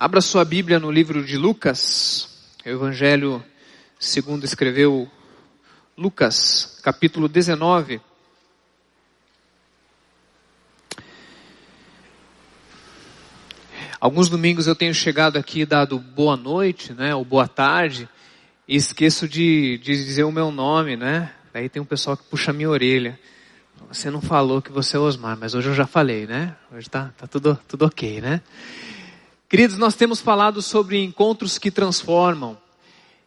Abra sua Bíblia no livro de Lucas, o Evangelho segundo escreveu Lucas, capítulo 19. Alguns domingos eu tenho chegado aqui dado boa noite, né, ou boa tarde, e esqueço de, de dizer o meu nome, né? Aí tem um pessoal que puxa a minha orelha. Você não falou que você é Osmar, mas hoje eu já falei, né? Hoje tá, tá tudo, tudo ok, né? Queridos, nós temos falado sobre encontros que transformam.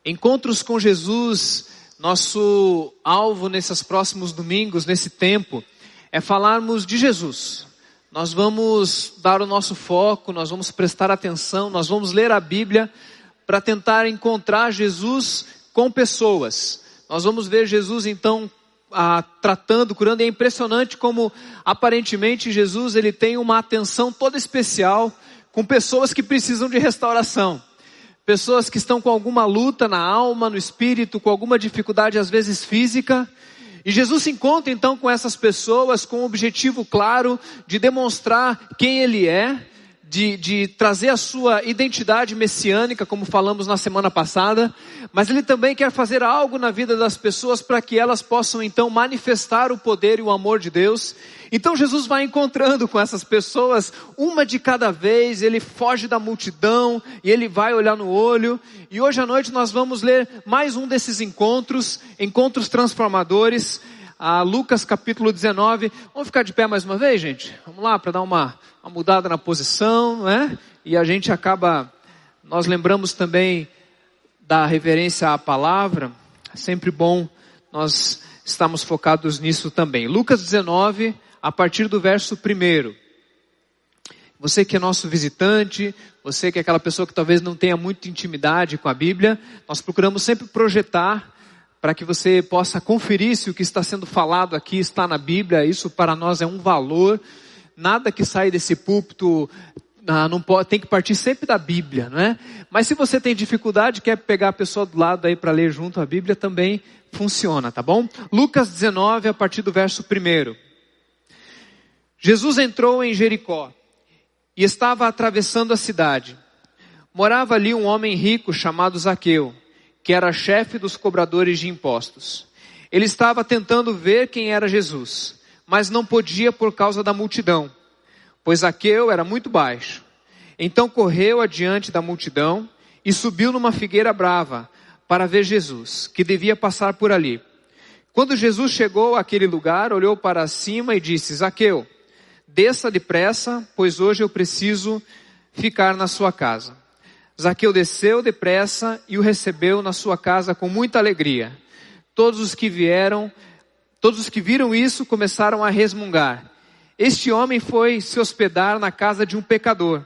Encontros com Jesus, nosso alvo nesses próximos domingos, nesse tempo, é falarmos de Jesus. Nós vamos dar o nosso foco, nós vamos prestar atenção, nós vamos ler a Bíblia para tentar encontrar Jesus com pessoas. Nós vamos ver Jesus então tratando, curando. E é impressionante como aparentemente Jesus ele tem uma atenção toda especial com pessoas que precisam de restauração. Pessoas que estão com alguma luta na alma, no espírito, com alguma dificuldade, às vezes física. E Jesus se encontra então com essas pessoas com o objetivo claro de demonstrar quem Ele é, de, de, trazer a sua identidade messiânica, como falamos na semana passada, mas ele também quer fazer algo na vida das pessoas para que elas possam então manifestar o poder e o amor de Deus então Jesus vai encontrando com essas pessoas, uma de cada vez, ele foge da multidão e ele vai olhar no olho. E hoje à noite nós vamos ler mais um desses encontros, encontros transformadores, a Lucas capítulo 19. Vamos ficar de pé mais uma vez, gente? Vamos lá para dar uma, uma mudada na posição, né? E a gente acaba, nós lembramos também da reverência à palavra. É sempre bom nós estamos focados nisso também. Lucas 19, a partir do verso primeiro. Você que é nosso visitante, você que é aquela pessoa que talvez não tenha muita intimidade com a Bíblia, nós procuramos sempre projetar para que você possa conferir se o que está sendo falado aqui está na Bíblia. Isso para nós é um valor. Nada que sai desse púlpito não pode, tem que partir sempre da Bíblia, não é? Mas se você tem dificuldade, quer pegar a pessoa do lado aí para ler junto a Bíblia, também funciona, tá bom? Lucas 19, a partir do verso 1. Jesus entrou em Jericó e estava atravessando a cidade. Morava ali um homem rico chamado Zaqueu, que era chefe dos cobradores de impostos. Ele estava tentando ver quem era Jesus, mas não podia por causa da multidão, pois Zaqueu era muito baixo. Então correu adiante da multidão e subiu numa figueira brava para ver Jesus, que devia passar por ali. Quando Jesus chegou àquele lugar, olhou para cima e disse: Zaqueu, desça depressa, pois hoje eu preciso ficar na sua casa. Zaqueu desceu depressa e o recebeu na sua casa com muita alegria. Todos os que vieram, todos os que viram isso começaram a resmungar. Este homem foi se hospedar na casa de um pecador.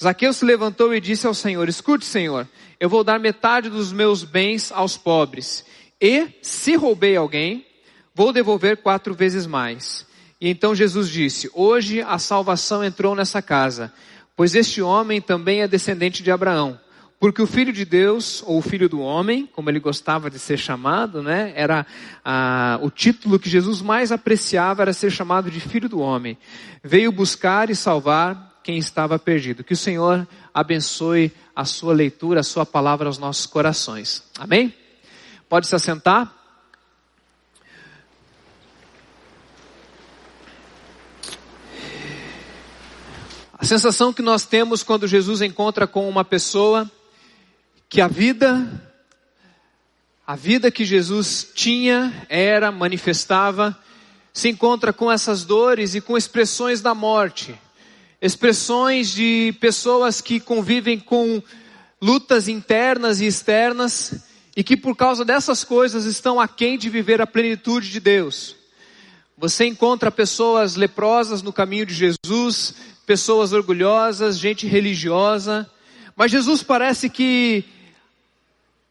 Zaqueu se levantou e disse ao Senhor: Escute, Senhor, eu vou dar metade dos meus bens aos pobres. E, se roubei alguém, vou devolver quatro vezes mais. E então Jesus disse: Hoje a salvação entrou nessa casa, pois este homem também é descendente de Abraão. Porque o filho de Deus, ou o filho do homem, como ele gostava de ser chamado, né, era ah, o título que Jesus mais apreciava, era ser chamado de filho do homem. Veio buscar e salvar quem estava perdido. Que o Senhor abençoe a sua leitura, a sua palavra aos nossos corações. Amém? Pode se assentar. A sensação que nós temos quando Jesus encontra com uma pessoa que a vida, a vida que Jesus tinha, era, manifestava, se encontra com essas dores e com expressões da morte, expressões de pessoas que convivem com lutas internas e externas e que por causa dessas coisas estão aquém de viver a plenitude de Deus. Você encontra pessoas leprosas no caminho de Jesus, pessoas orgulhosas, gente religiosa, mas Jesus parece que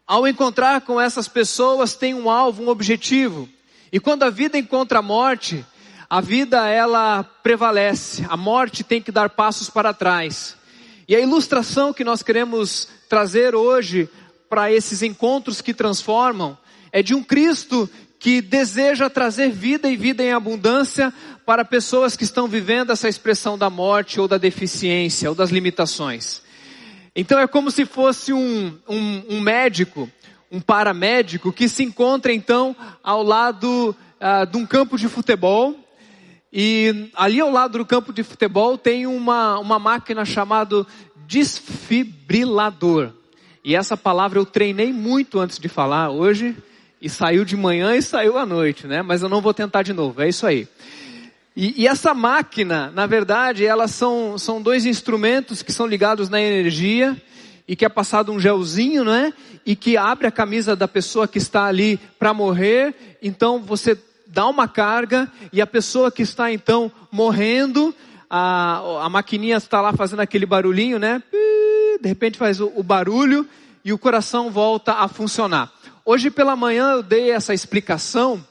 ao encontrar com essas pessoas tem um alvo, um objetivo. E quando a vida encontra a morte, a vida ela prevalece. A morte tem que dar passos para trás. E a ilustração que nós queremos trazer hoje para esses encontros que transformam é de um Cristo que deseja trazer vida e vida em abundância para pessoas que estão vivendo essa expressão da morte ou da deficiência ou das limitações. Então é como se fosse um, um, um médico, um paramédico que se encontra então ao lado uh, de um campo de futebol. E ali ao lado do campo de futebol tem uma, uma máquina chamada desfibrilador. E essa palavra eu treinei muito antes de falar hoje, e saiu de manhã e saiu à noite, né? Mas eu não vou tentar de novo, é isso aí. E, e, essa máquina, na verdade, elas são, são dois instrumentos que são ligados na energia e que é passado um gelzinho, né? E que abre a camisa da pessoa que está ali para morrer. Então você dá uma carga e a pessoa que está então morrendo, a, a maquininha está lá fazendo aquele barulhinho, né? De repente faz o, o barulho e o coração volta a funcionar. Hoje pela manhã eu dei essa explicação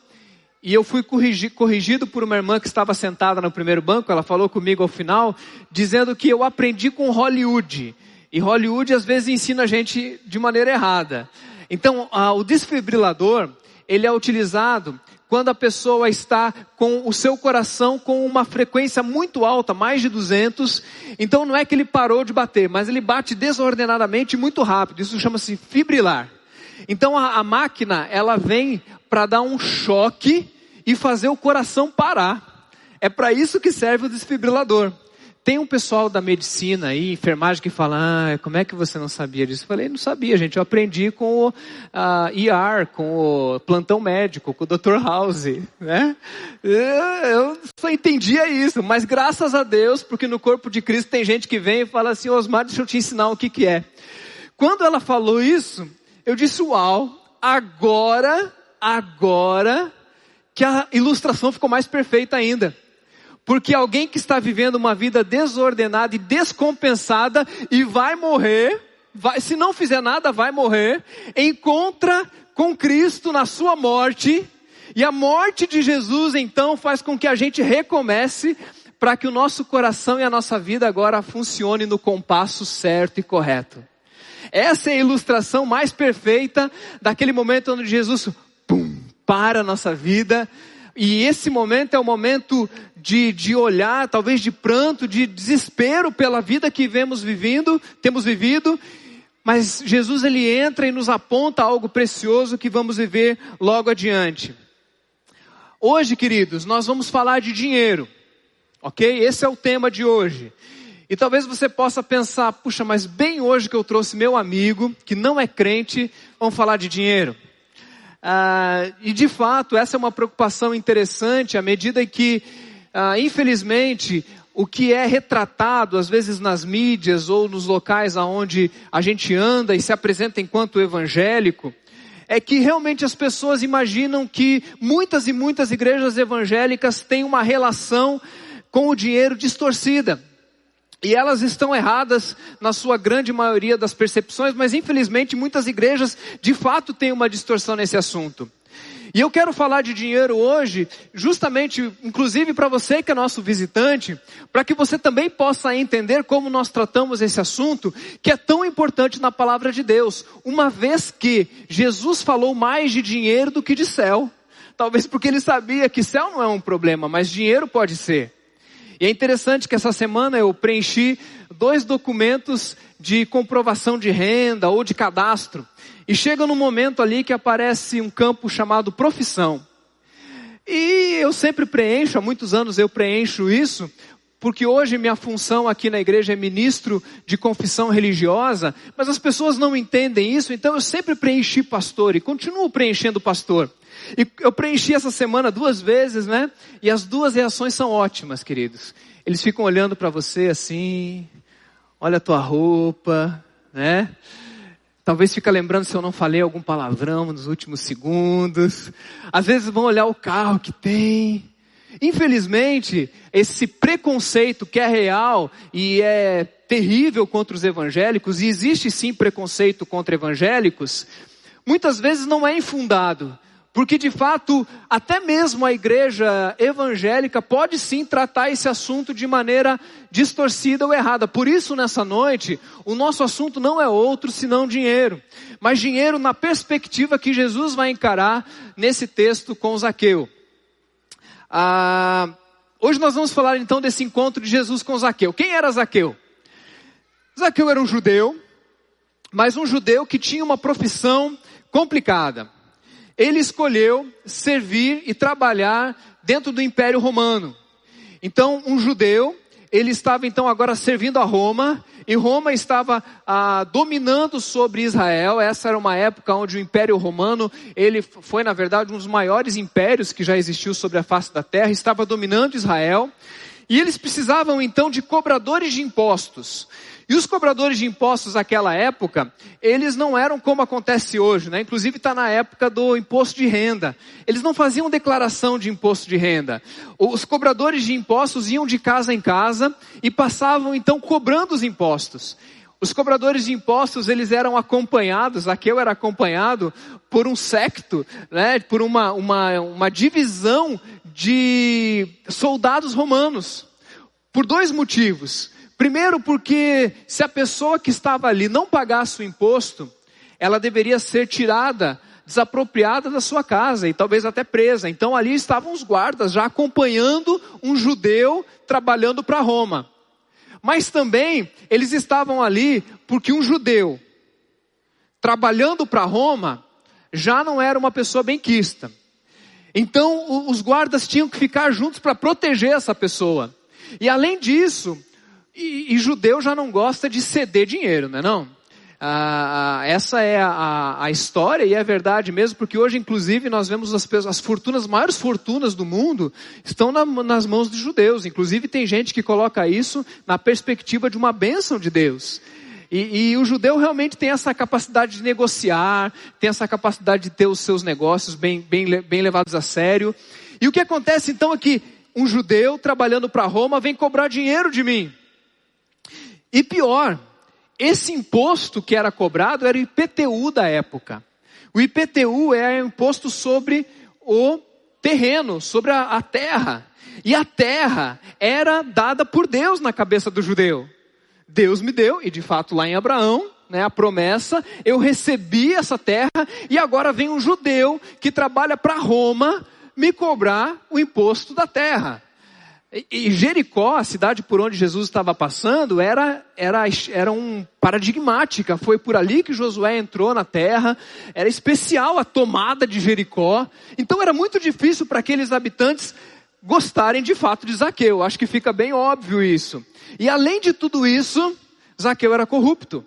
e eu fui corrigido por uma irmã que estava sentada no primeiro banco, ela falou comigo ao final, dizendo que eu aprendi com Hollywood. E Hollywood às vezes ensina a gente de maneira errada. Então, o desfibrilador, ele é utilizado quando a pessoa está com o seu coração com uma frequência muito alta, mais de 200. Então não é que ele parou de bater, mas ele bate desordenadamente muito rápido. Isso chama-se fibrilar. Então a, a máquina, ela vem para dar um choque e fazer o coração parar. É para isso que serve o desfibrilador. Tem um pessoal da medicina aí, enfermagem, que fala, ah, como é que você não sabia disso? Eu falei, não sabia, gente. Eu aprendi com o uh, ER, com o plantão médico, com o Dr. House, né? Eu só entendia isso, mas graças a Deus, porque no corpo de Cristo tem gente que vem e fala assim, Osmar, deixa eu te ensinar o que que é. Quando ela falou isso, eu disse, uau, agora, agora que a ilustração ficou mais perfeita ainda. Porque alguém que está vivendo uma vida desordenada e descompensada e vai morrer, vai, se não fizer nada, vai morrer, encontra com Cristo na sua morte, e a morte de Jesus então faz com que a gente recomece para que o nosso coração e a nossa vida agora funcione no compasso certo e correto. Essa é a ilustração mais perfeita daquele momento onde Jesus para a nossa vida. E esse momento é o momento de, de olhar, talvez de pranto, de desespero pela vida que vemos vivendo, temos vivido. Mas Jesus ele entra e nos aponta algo precioso que vamos viver logo adiante. Hoje, queridos, nós vamos falar de dinheiro. Ok? Esse é o tema de hoje. E talvez você possa pensar, puxa, mas bem hoje que eu trouxe meu amigo, que não é crente, vamos falar de dinheiro. Ah, e de fato, essa é uma preocupação interessante à medida que, ah, infelizmente, o que é retratado, às vezes nas mídias ou nos locais aonde a gente anda e se apresenta enquanto evangélico, é que realmente as pessoas imaginam que muitas e muitas igrejas evangélicas têm uma relação com o dinheiro distorcida. E elas estão erradas na sua grande maioria das percepções, mas infelizmente muitas igrejas de fato têm uma distorção nesse assunto. E eu quero falar de dinheiro hoje, justamente, inclusive para você que é nosso visitante, para que você também possa entender como nós tratamos esse assunto, que é tão importante na palavra de Deus, uma vez que Jesus falou mais de dinheiro do que de céu. Talvez porque ele sabia que céu não é um problema, mas dinheiro pode ser. E é interessante que essa semana eu preenchi dois documentos de comprovação de renda ou de cadastro. E chega no momento ali que aparece um campo chamado profissão. E eu sempre preencho, há muitos anos eu preencho isso, porque hoje minha função aqui na igreja é ministro de confissão religiosa, mas as pessoas não entendem isso, então eu sempre preenchi pastor e continuo preenchendo pastor. E eu preenchi essa semana duas vezes, né? E as duas reações são ótimas, queridos. Eles ficam olhando para você assim, olha a tua roupa, né? Talvez fica lembrando se eu não falei algum palavrão nos últimos segundos. Às vezes vão olhar o carro que tem. Infelizmente, esse preconceito que é real e é terrível contra os evangélicos, e existe sim preconceito contra evangélicos, muitas vezes não é infundado. Porque de fato, até mesmo a igreja evangélica pode sim tratar esse assunto de maneira distorcida ou errada. Por isso, nessa noite, o nosso assunto não é outro senão dinheiro. Mas dinheiro na perspectiva que Jesus vai encarar nesse texto com Zaqueu. Ah, hoje nós vamos falar então desse encontro de Jesus com Zaqueu. Quem era Zaqueu? Zaqueu era um judeu, mas um judeu que tinha uma profissão complicada. Ele escolheu servir e trabalhar dentro do Império Romano. Então, um judeu, ele estava então agora servindo a Roma, e Roma estava ah, dominando sobre Israel. Essa era uma época onde o Império Romano, ele foi na verdade um dos maiores impérios que já existiu sobre a face da terra, estava dominando Israel. E eles precisavam então de cobradores de impostos. E os cobradores de impostos naquela época, eles não eram como acontece hoje, né? Inclusive está na época do imposto de renda. Eles não faziam declaração de imposto de renda. Os cobradores de impostos iam de casa em casa e passavam então cobrando os impostos. Os cobradores de impostos, eles eram acompanhados, Aqueu era acompanhado por um secto, né, por uma, uma, uma divisão de soldados romanos. Por dois motivos. Primeiro, porque se a pessoa que estava ali não pagasse o imposto, ela deveria ser tirada, desapropriada da sua casa e talvez até presa. Então ali estavam os guardas já acompanhando um judeu trabalhando para Roma. Mas também eles estavam ali porque um judeu trabalhando para Roma já não era uma pessoa benquista. Então os guardas tinham que ficar juntos para proteger essa pessoa. E além disso, e, e, judeu já não gosta de ceder dinheiro, não é não? Ah, ah, essa é a, a, história e é verdade mesmo, porque hoje, inclusive, nós vemos as, as fortunas, as maiores fortunas do mundo estão na, nas mãos de judeus. Inclusive, tem gente que coloca isso na perspectiva de uma bênção de Deus. E, e, o judeu realmente tem essa capacidade de negociar, tem essa capacidade de ter os seus negócios bem, bem, bem levados a sério. E o que acontece então é que um judeu trabalhando para Roma vem cobrar dinheiro de mim. E pior, esse imposto que era cobrado era o IPTU da época. O IPTU é imposto sobre o terreno, sobre a, a terra. E a terra era dada por Deus na cabeça do judeu. Deus me deu, e de fato lá em Abraão, né, a promessa, eu recebi essa terra, e agora vem um judeu que trabalha para Roma me cobrar o imposto da terra. E Jericó, a cidade por onde Jesus estava passando, era, era, era um paradigmática. Foi por ali que Josué entrou na terra. Era especial a tomada de Jericó. Então era muito difícil para aqueles habitantes gostarem de fato de Zaqueu. Acho que fica bem óbvio isso. E além de tudo isso, Zaqueu era corrupto.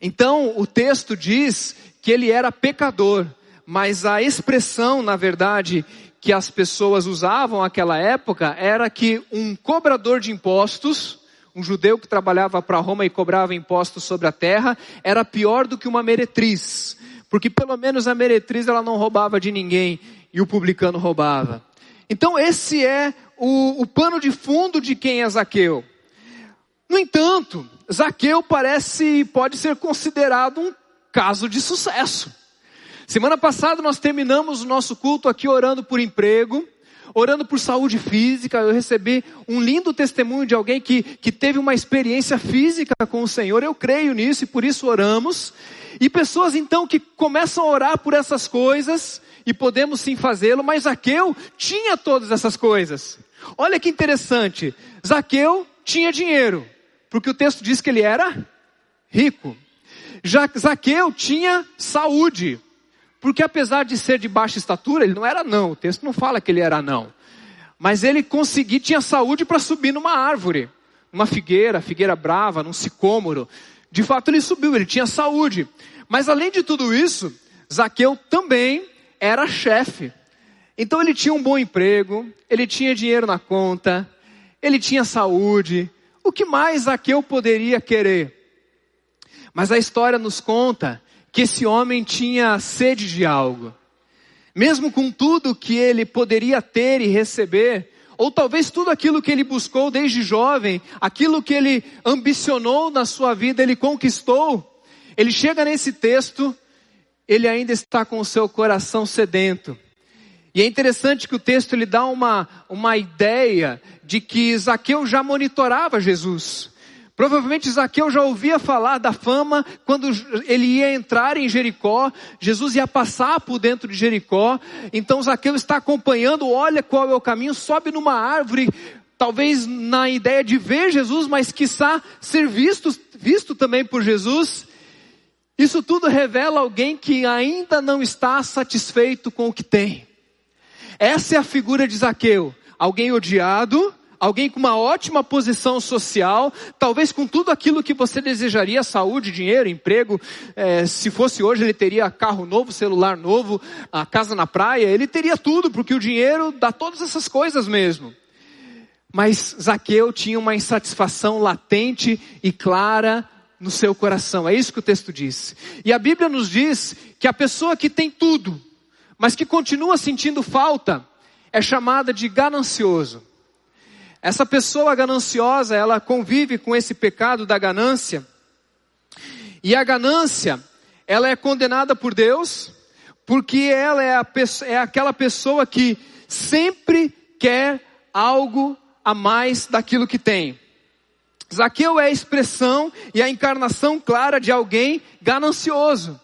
Então o texto diz que ele era pecador. Mas a expressão, na verdade, que as pessoas usavam naquela época era que um cobrador de impostos, um judeu que trabalhava para Roma e cobrava impostos sobre a terra, era pior do que uma meretriz. Porque pelo menos a meretriz ela não roubava de ninguém e o publicano roubava. Então esse é o, o pano de fundo de quem é Zaqueu. No entanto, Zaqueu parece, pode ser considerado um caso de sucesso. Semana passada nós terminamos o nosso culto aqui orando por emprego, orando por saúde física. Eu recebi um lindo testemunho de alguém que, que teve uma experiência física com o Senhor. Eu creio nisso e por isso oramos. E pessoas então que começam a orar por essas coisas, e podemos sim fazê-lo, mas Zaqueu tinha todas essas coisas. Olha que interessante. Zaqueu tinha dinheiro, porque o texto diz que ele era rico. Zaqueu tinha saúde, porque apesar de ser de baixa estatura, ele não era não. O texto não fala que ele era não. Mas ele conseguia, tinha saúde para subir numa árvore. Numa figueira, figueira brava, num sicômoro. De fato ele subiu, ele tinha saúde. Mas além de tudo isso, Zaqueu também era chefe. Então ele tinha um bom emprego, ele tinha dinheiro na conta, ele tinha saúde. O que mais Zaqueu poderia querer? Mas a história nos conta que esse homem tinha sede de algo. Mesmo com tudo que ele poderia ter e receber, ou talvez tudo aquilo que ele buscou desde jovem, aquilo que ele ambicionou na sua vida, ele conquistou. Ele chega nesse texto, ele ainda está com o seu coração sedento. E é interessante que o texto ele dá uma, uma ideia de que Zaqueu já monitorava Jesus. Provavelmente Zaqueu já ouvia falar da fama quando ele ia entrar em Jericó, Jesus ia passar por dentro de Jericó, então Zaqueu está acompanhando, olha qual é o caminho, sobe numa árvore, talvez na ideia de ver Jesus, mas quiçá ser visto, visto também por Jesus. Isso tudo revela alguém que ainda não está satisfeito com o que tem. Essa é a figura de Zaqueu. Alguém odiado, alguém com uma ótima posição social, talvez com tudo aquilo que você desejaria, saúde, dinheiro, emprego. É, se fosse hoje, ele teria carro novo, celular novo, a casa na praia, ele teria tudo, porque o dinheiro dá todas essas coisas mesmo. Mas Zaqueu tinha uma insatisfação latente e clara no seu coração. É isso que o texto diz. E a Bíblia nos diz que a pessoa que tem tudo, mas que continua sentindo falta, é chamada de ganancioso. Essa pessoa gananciosa, ela convive com esse pecado da ganância. E a ganância, ela é condenada por Deus, porque ela é, a, é aquela pessoa que sempre quer algo a mais daquilo que tem. Zaqueu é a expressão e a encarnação clara de alguém ganancioso,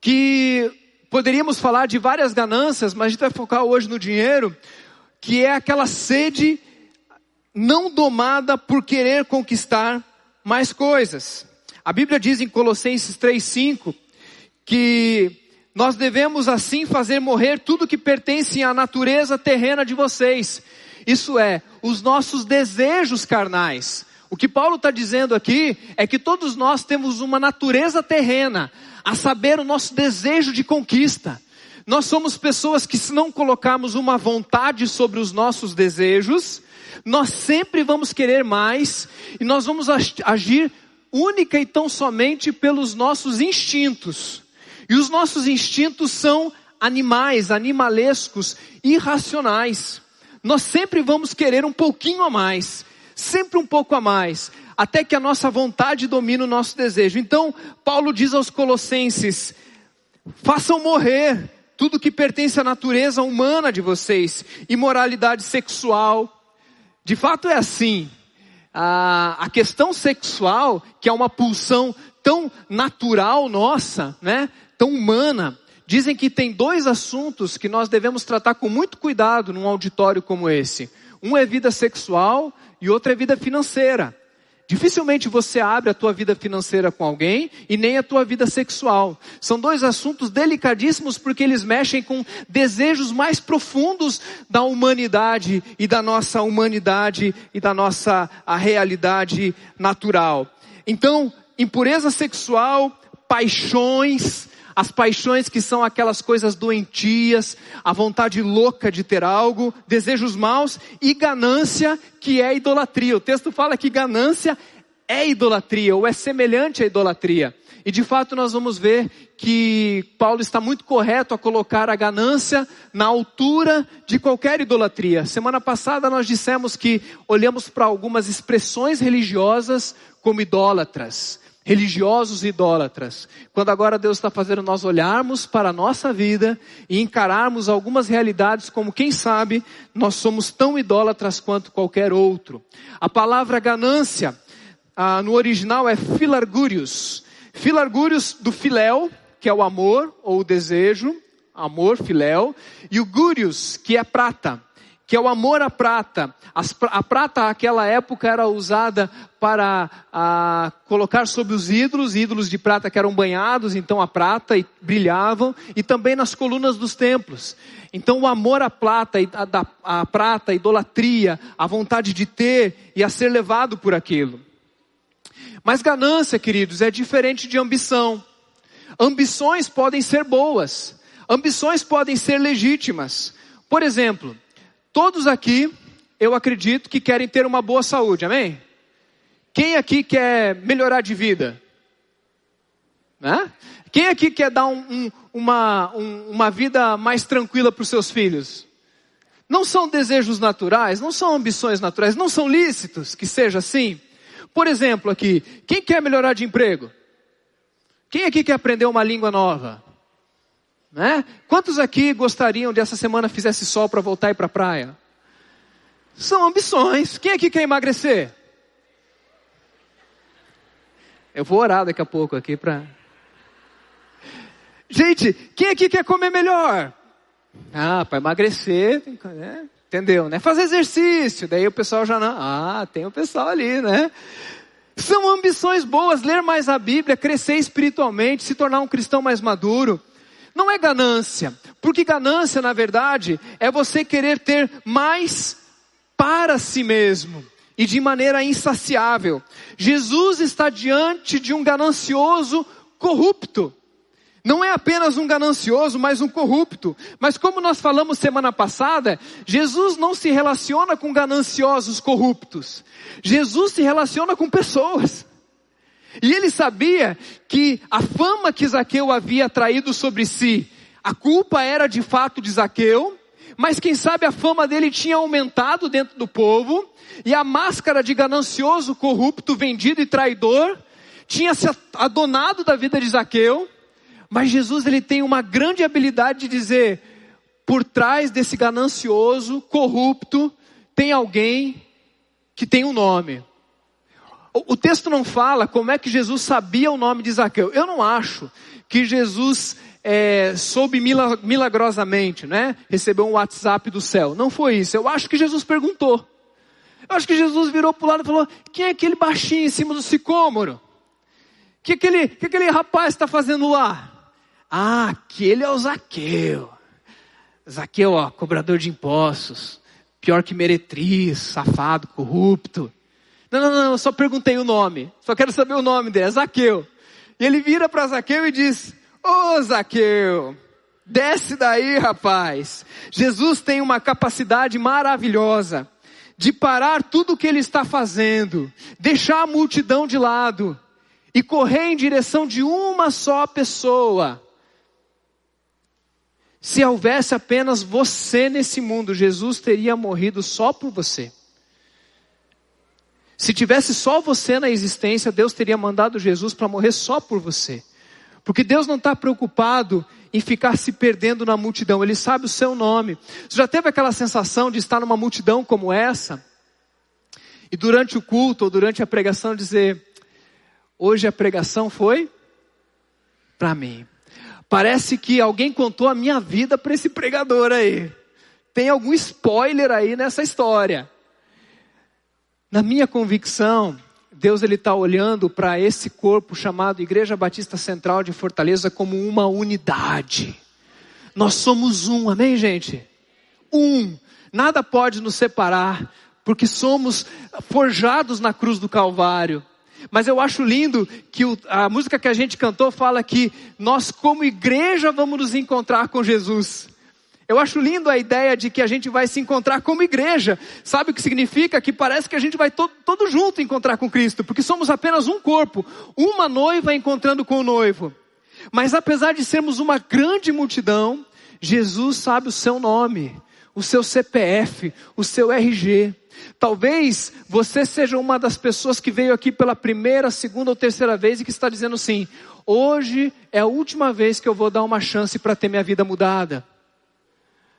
que poderíamos falar de várias ganâncias, mas a gente vai focar hoje no dinheiro, que é aquela sede não domada por querer conquistar mais coisas. A Bíblia diz em Colossenses 3:5 que nós devemos assim fazer morrer tudo que pertence à natureza terrena de vocês. Isso é, os nossos desejos carnais. O que Paulo está dizendo aqui é que todos nós temos uma natureza terrena, a saber, o nosso desejo de conquista. Nós somos pessoas que, se não colocarmos uma vontade sobre os nossos desejos, nós sempre vamos querer mais e nós vamos agir única e tão somente pelos nossos instintos. E os nossos instintos são animais, animalescos, irracionais. Nós sempre vamos querer um pouquinho a mais, sempre um pouco a mais, até que a nossa vontade domine o nosso desejo. Então, Paulo diz aos Colossenses: façam morrer tudo que pertence à natureza humana de vocês, imoralidade sexual, de fato é assim. A, questão sexual, que é uma pulsão tão natural nossa, né? Tão humana. Dizem que tem dois assuntos que nós devemos tratar com muito cuidado num auditório como esse. Um é vida sexual e outro é vida financeira. Dificilmente você abre a tua vida financeira com alguém e nem a tua vida sexual. São dois assuntos delicadíssimos porque eles mexem com desejos mais profundos da humanidade e da nossa humanidade e da nossa a realidade natural. Então, impureza sexual, paixões, as paixões que são aquelas coisas doentias, a vontade louca de ter algo, desejos maus e ganância que é idolatria. O texto fala que ganância é idolatria ou é semelhante à idolatria. E de fato nós vamos ver que Paulo está muito correto a colocar a ganância na altura de qualquer idolatria. Semana passada nós dissemos que olhamos para algumas expressões religiosas como idólatras religiosos e idólatras. Quando agora Deus está fazendo nós olharmos para a nossa vida e encararmos algumas realidades como quem sabe nós somos tão idólatras quanto qualquer outro. A palavra ganância ah, no original é filargurius. Filargurius do filéu, que é o amor ou o desejo, amor, filéu, e o gurius, que é prata que é o amor à prata. As, a prata, naquela época, era usada para a, colocar sobre os ídolos, ídolos de prata que eram banhados, então a prata, e brilhavam, e também nas colunas dos templos. Então o amor à prata, a, a prata, a idolatria, a vontade de ter e a ser levado por aquilo. Mas ganância, queridos, é diferente de ambição. Ambições podem ser boas, ambições podem ser legítimas. Por exemplo, Todos aqui, eu acredito que querem ter uma boa saúde, amém? Quem aqui quer melhorar de vida? Né? Quem aqui quer dar um, um, uma, um, uma vida mais tranquila para os seus filhos? Não são desejos naturais, não são ambições naturais, não são lícitos que seja assim. Por exemplo, aqui, quem quer melhorar de emprego? Quem aqui quer aprender uma língua nova? Né? Quantos aqui gostariam de essa semana fizesse sol para voltar e ir para a praia? São ambições. Quem aqui quer emagrecer? Eu vou orar daqui a pouco aqui para. Gente, quem aqui quer comer melhor? Ah, para emagrecer, né? entendeu, né? Fazer exercício, daí o pessoal já não. Ah, tem o pessoal ali, né? São ambições boas, ler mais a Bíblia, crescer espiritualmente, se tornar um cristão mais maduro. Não é ganância, porque ganância, na verdade, é você querer ter mais para si mesmo e de maneira insaciável. Jesus está diante de um ganancioso corrupto. Não é apenas um ganancioso, mas um corrupto. Mas como nós falamos semana passada, Jesus não se relaciona com gananciosos corruptos. Jesus se relaciona com pessoas. E ele sabia que a fama que Zaqueu havia traído sobre si, a culpa era de fato de Zaqueu, mas quem sabe a fama dele tinha aumentado dentro do povo, e a máscara de ganancioso, corrupto, vendido e traidor tinha se adonado da vida de Zaqueu, mas Jesus ele tem uma grande habilidade de dizer, por trás desse ganancioso, corrupto, tem alguém que tem um nome. O, texto não fala como é que Jesus sabia o nome de Zaqueu. Eu não acho que Jesus é, soube milagrosamente, né? Recebeu um WhatsApp do céu. Não foi isso. Eu acho que Jesus perguntou. Eu acho que Jesus virou para o lado e falou: quem é aquele baixinho em cima do sicômoro? Que aquele, que aquele rapaz está fazendo lá? Ah, aquele é o Zaqueu. Zaqueu, ó, cobrador de impostos, pior que meretriz, safado, corrupto. Não, não, não, eu só perguntei o nome. Só quero saber o nome dele, é Zaqueu. E ele vira para Zaqueu e diz: Ô oh, Zaqueu, desce daí, rapaz. Jesus tem uma capacidade maravilhosa de parar tudo o que ele está fazendo, deixar a multidão de lado e correr em direção de uma só pessoa. Se houvesse apenas você nesse mundo, Jesus teria morrido só por você. Se tivesse só você na existência, Deus teria mandado Jesus para morrer só por você. Porque Deus não está preocupado em ficar se perdendo na multidão, Ele sabe o seu nome. Você já teve aquela sensação de estar numa multidão como essa? E durante o culto ou durante a pregação dizer: Hoje a pregação foi para mim. Parece que alguém contou a minha vida para esse pregador aí. Tem algum spoiler aí nessa história. Na minha convicção, Deus ele está olhando para esse corpo chamado Igreja Batista Central de Fortaleza como uma unidade. Nós somos um, amém, gente? Um. Nada pode nos separar, porque somos forjados na cruz do Calvário. Mas eu acho lindo que o, a música que a gente cantou fala que nós, como igreja, vamos nos encontrar com Jesus. Eu acho lindo a ideia de que a gente vai se encontrar como igreja. Sabe o que significa? Que parece que a gente vai todo, todo junto encontrar com Cristo, porque somos apenas um corpo, uma noiva encontrando com o noivo. Mas apesar de sermos uma grande multidão, Jesus sabe o seu nome, o seu CPF, o seu RG. Talvez você seja uma das pessoas que veio aqui pela primeira, segunda ou terceira vez e que está dizendo assim: hoje é a última vez que eu vou dar uma chance para ter minha vida mudada.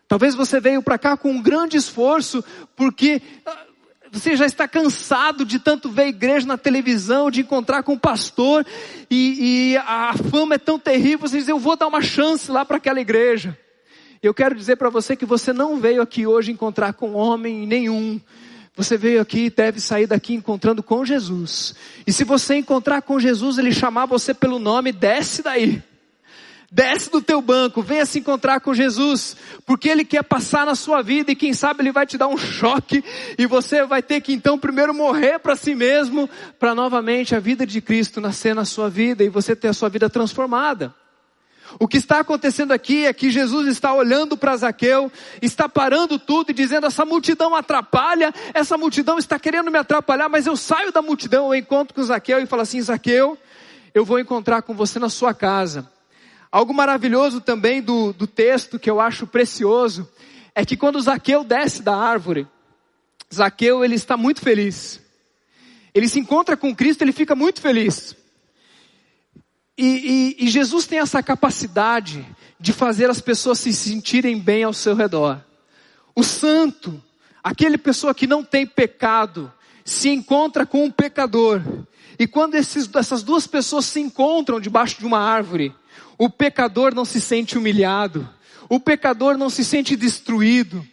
Talvez você veio para cá com um grande esforço, porque ah, você já está cansado de tanto ver a igreja na televisão, de encontrar com o pastor, e, e a fama é tão terrível, você diz, eu vou dar uma chance lá para aquela igreja. Eu quero dizer para você que você não veio aqui hoje encontrar com homem nenhum. Você veio aqui e deve sair daqui encontrando com Jesus. E se você encontrar com Jesus, ele chamar você pelo nome, desce daí. Desce do teu banco, venha se encontrar com Jesus, porque Ele quer passar na sua vida e quem sabe Ele vai te dar um choque e você vai ter que então primeiro morrer para si mesmo, para novamente a vida de Cristo nascer na sua vida e você ter a sua vida transformada. O que está acontecendo aqui é que Jesus está olhando para Zaqueu, está parando tudo e dizendo: essa multidão atrapalha, essa multidão está querendo me atrapalhar, mas eu saio da multidão, eu encontro com Zaqueu e falo assim: Zaqueu, eu vou encontrar com você na sua casa. Algo maravilhoso também do, do texto que eu acho precioso é que quando Zaqueu desce da árvore, Zaqueu ele está muito feliz. Ele se encontra com Cristo, ele fica muito feliz. E, e, e, Jesus tem essa capacidade de fazer as pessoas se sentirem bem ao seu redor. O santo, aquele pessoa que não tem pecado, se encontra com um pecador. E quando esses, essas duas pessoas se encontram debaixo de uma árvore, o pecador não se sente humilhado, o pecador não se sente destruído.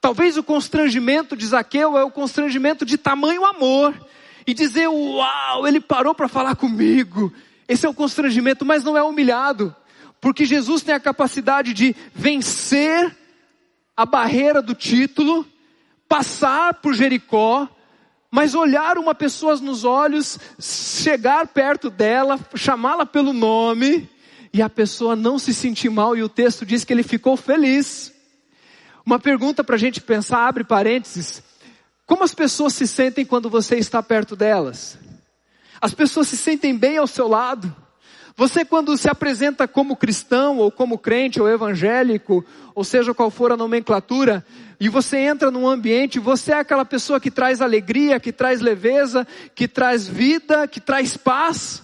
Talvez o constrangimento de Zaqueu é o constrangimento de tamanho amor. e dizer: Uau, ele parou para falar comigo. Esse é o constrangimento, mas não é humilhado, porque Jesus tem a capacidade de vencer a barreira do título, passar por Jericó, mas olhar uma pessoa nos olhos, chegar perto dela, chamá-la pelo nome, e a pessoa não se sentir mal, e o texto diz que ele ficou feliz. Uma pergunta para a gente pensar, abre parênteses. Como as pessoas se sentem quando você está perto delas? As pessoas se sentem bem ao seu lado? Você quando se apresenta como cristão, ou como crente, ou evangélico, ou seja qual for a nomenclatura, e você entra num ambiente, você é aquela pessoa que traz alegria, que traz leveza, que traz vida, que traz paz?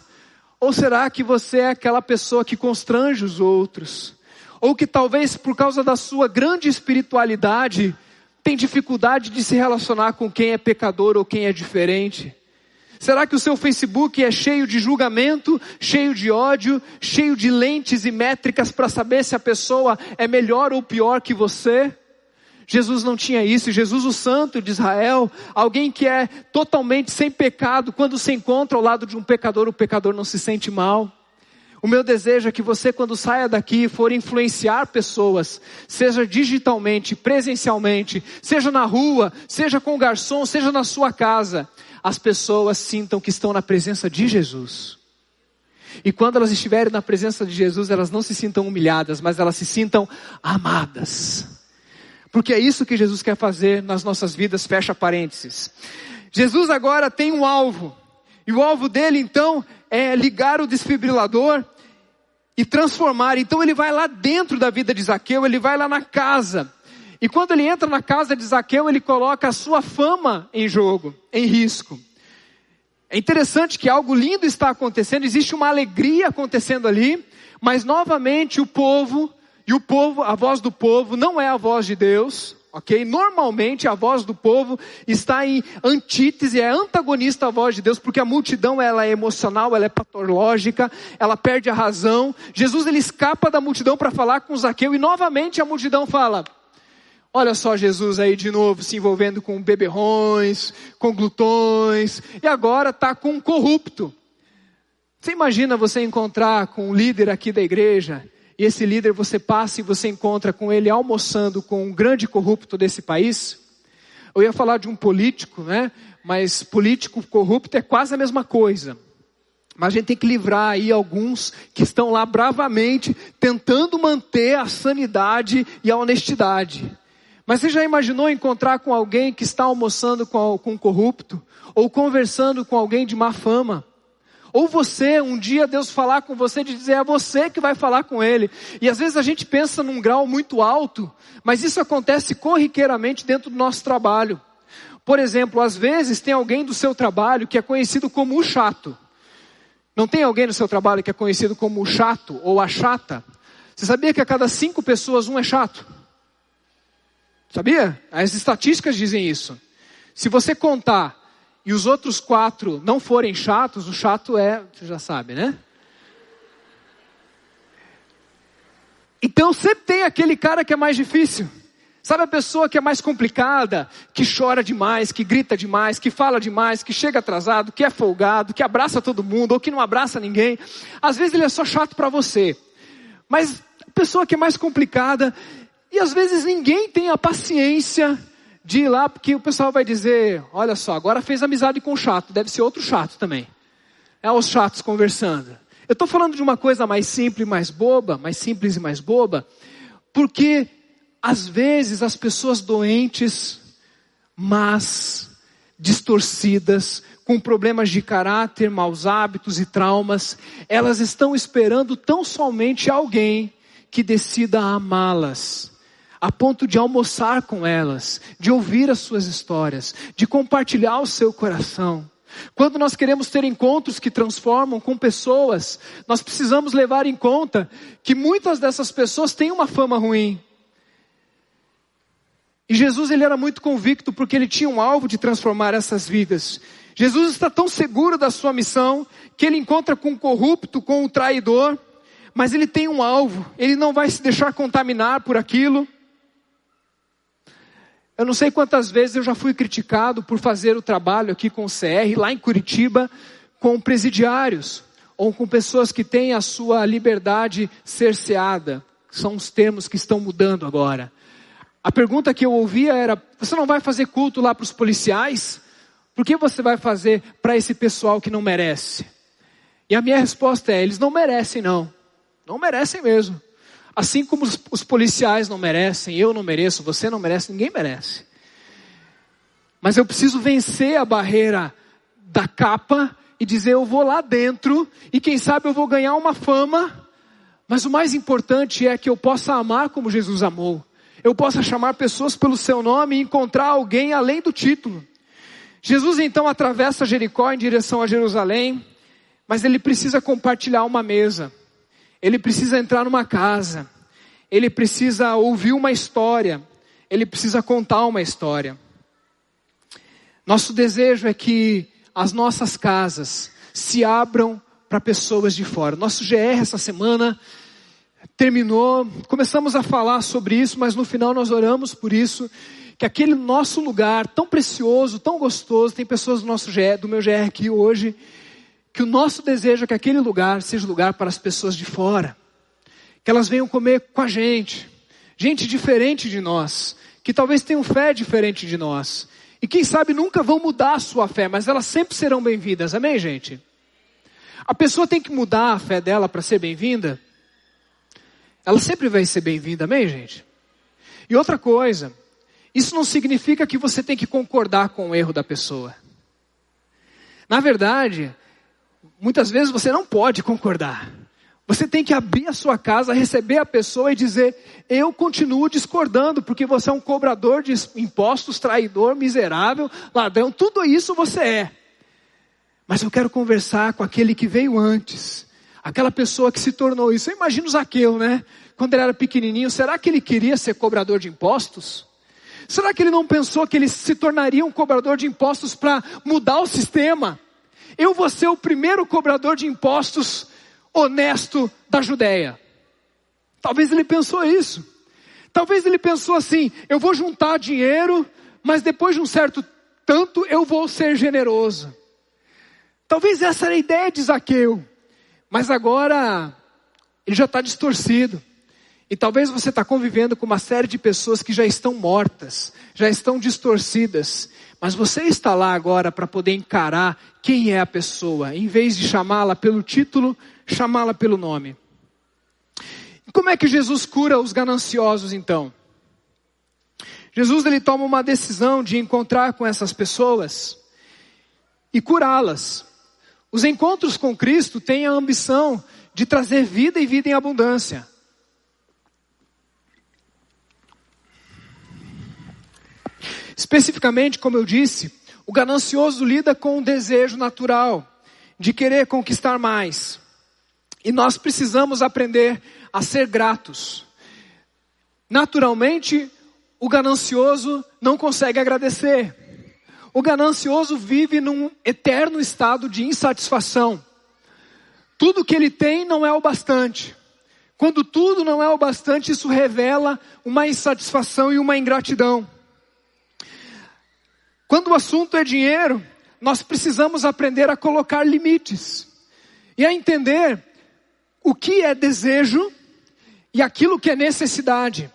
Ou será que você é aquela pessoa que constrange os outros? ou que talvez por causa da sua grande espiritualidade tem dificuldade de se relacionar com quem é pecador ou quem é diferente? Será que o seu Facebook é cheio de julgamento, cheio de ódio, cheio de lentes e métricas para saber se a pessoa é melhor ou pior que você? Jesus não tinha isso, Jesus, o Santo de Israel, alguém que é totalmente sem pecado, quando se encontra ao lado de um pecador, o pecador não se sente mal. O meu desejo é que você, quando saia daqui, for influenciar pessoas, seja digitalmente, presencialmente, seja na rua, seja com o garçom, seja na sua casa, as pessoas sintam que estão na presença de Jesus. E quando elas estiverem na presença de Jesus, elas não se sintam humilhadas, mas elas se sintam amadas. Porque é isso que Jesus quer fazer nas nossas vidas, fecha parênteses. Jesus agora tem um alvo. E o alvo dele, então, é ligar o desfibrilador e transformar. Então ele vai lá dentro da vida de Zaqueu, ele vai lá na casa. E quando ele entra na casa de Zaqueu, ele coloca a sua fama em jogo, em risco. É interessante que algo lindo está acontecendo, existe uma alegria acontecendo ali, mas novamente o povo, e o povo, a voz do povo não é a voz de Deus, ok? Normalmente a voz do povo está em antítese, é antagonista à voz de Deus, porque a multidão ela é emocional, ela é patológica, ela perde a razão. Jesus ele escapa da multidão para falar com Zaqueu e novamente a multidão fala: Olha só Jesus aí de novo se envolvendo com beberrões, com glutões, e agora está com um corrupto. Você imagina você encontrar com um líder aqui da igreja e esse líder você passa e você encontra com ele almoçando com um grande corrupto desse país. Eu ia falar de um político, né? Mas político corrupto é quase a mesma coisa. Mas a gente tem que livrar aí alguns que estão lá bravamente tentando manter a sanidade e a honestidade. Mas você já imaginou encontrar com alguém que está almoçando com, um corrupto? Ou conversando com alguém de má fama? Ou você, um dia Deus falar com você de dizer é você que vai falar com Ele. E às vezes a gente pensa num grau muito alto, mas isso acontece corriqueiramente dentro do nosso trabalho. Por exemplo, às vezes tem alguém do seu trabalho que é conhecido como o chato. Não tem alguém no seu trabalho que é conhecido como o chato ou a chata? Você sabia que a cada cinco pessoas um é chato? Sabia? As estatísticas dizem isso. Se você contar e os outros quatro não forem chatos, o chato é, você já sabe, né? Então sempre tem aquele cara que é mais difícil. Sabe a pessoa que é mais complicada, que chora demais, que grita demais, que fala demais, que chega atrasado, que é folgado, que abraça todo mundo ou que não abraça ninguém. Às vezes ele é só chato para você. Mas a pessoa que é mais complicada e às vezes ninguém tem a paciência de ir lá, porque o pessoal vai dizer: olha só, agora fez amizade com o chato, deve ser outro chato também. É os chatos conversando. Eu estou falando de uma coisa mais simples, mais boba, mais simples e mais boba, porque às vezes as pessoas doentes, mas distorcidas, com problemas de caráter, maus hábitos e traumas, elas estão esperando tão somente alguém que decida amá-las a ponto de almoçar com elas, de ouvir as suas histórias, de compartilhar o seu coração. Quando nós queremos ter encontros que transformam com pessoas, nós precisamos levar em conta que muitas dessas pessoas têm uma fama ruim. E Jesus ele era muito convicto porque ele tinha um alvo de transformar essas vidas. Jesus está tão seguro da sua missão que ele encontra com o corrupto, com o traidor, mas ele tem um alvo, ele não vai se deixar contaminar por aquilo. Eu não sei quantas vezes eu já fui criticado por fazer o trabalho aqui com o CR, lá em Curitiba, com presidiários, ou com pessoas que têm a sua liberdade cerceada. São os termos que estão mudando agora. A pergunta que eu ouvia era: você não vai fazer culto lá para os policiais? Por que você vai fazer para esse pessoal que não merece? E a minha resposta é: eles não merecem, não. Não merecem mesmo. Assim como os, os policiais não merecem, eu não mereço, você não merece, ninguém merece. Mas eu preciso vencer a barreira da capa e dizer: eu vou lá dentro e quem sabe eu vou ganhar uma fama. Mas o mais importante é que eu possa amar como Jesus amou. Eu possa chamar pessoas pelo seu nome e encontrar alguém além do título. Jesus então atravessa Jericó em direção a Jerusalém, mas ele precisa compartilhar uma mesa. Ele precisa entrar numa casa. Ele precisa ouvir uma história. Ele precisa contar uma história. Nosso desejo é que as nossas casas se abram para pessoas de fora. Nosso GR essa semana terminou, começamos a falar sobre isso, mas no final nós oramos por isso, que aquele nosso lugar tão precioso, tão gostoso, tem pessoas do nosso GR, do meu GR aqui hoje, que o nosso desejo é que aquele lugar seja lugar para as pessoas de fora. Que elas venham comer com a gente. Gente diferente de nós, que talvez tenham fé diferente de nós. E quem sabe nunca vão mudar a sua fé, mas elas sempre serão bem-vindas. Amém, gente? A pessoa tem que mudar a fé dela para ser bem-vinda. Ela sempre vai ser bem-vinda, amém, gente? E outra coisa, isso não significa que você tem que concordar com o erro da pessoa. Na verdade, muitas vezes você não pode concordar. Você tem que abrir a sua casa, receber a pessoa e dizer: Eu continuo discordando, porque você é um cobrador de impostos, traidor, miserável, ladrão, tudo isso você é. Mas eu quero conversar com aquele que veio antes, aquela pessoa que se tornou isso. Eu imagino Zaqueu, né? Quando ele era pequenininho, será que ele queria ser cobrador de impostos? Será que ele não pensou que ele se tornaria um cobrador de impostos para mudar o sistema? Eu vou ser o primeiro cobrador de impostos honesto da Judéia. Talvez ele pensou isso. Talvez ele pensou assim: eu vou juntar dinheiro, mas depois de um certo tanto eu vou ser generoso. Talvez essa era a ideia de Zaqueu, mas agora ele já está distorcido. E talvez você está convivendo com uma série de pessoas que já estão mortas, já estão distorcidas. Mas você está lá agora para poder encarar quem é a pessoa, em vez de chamá-la pelo título, chamá-la pelo nome. E como é que Jesus cura os gananciosos então? Jesus ele toma uma decisão de encontrar com essas pessoas e curá-las. Os encontros com Cristo têm a ambição de trazer vida e vida em abundância. Especificamente, como eu disse, o ganancioso lida com o desejo natural de querer conquistar mais. E nós precisamos aprender a ser gratos. Naturalmente, o ganancioso não consegue agradecer. O ganancioso vive num eterno estado de insatisfação. Tudo que ele tem não é o bastante. Quando tudo não é o bastante, isso revela uma insatisfação e uma ingratidão. Quando o assunto é dinheiro, nós precisamos aprender a colocar limites e a entender o que é desejo e aquilo que é necessidade.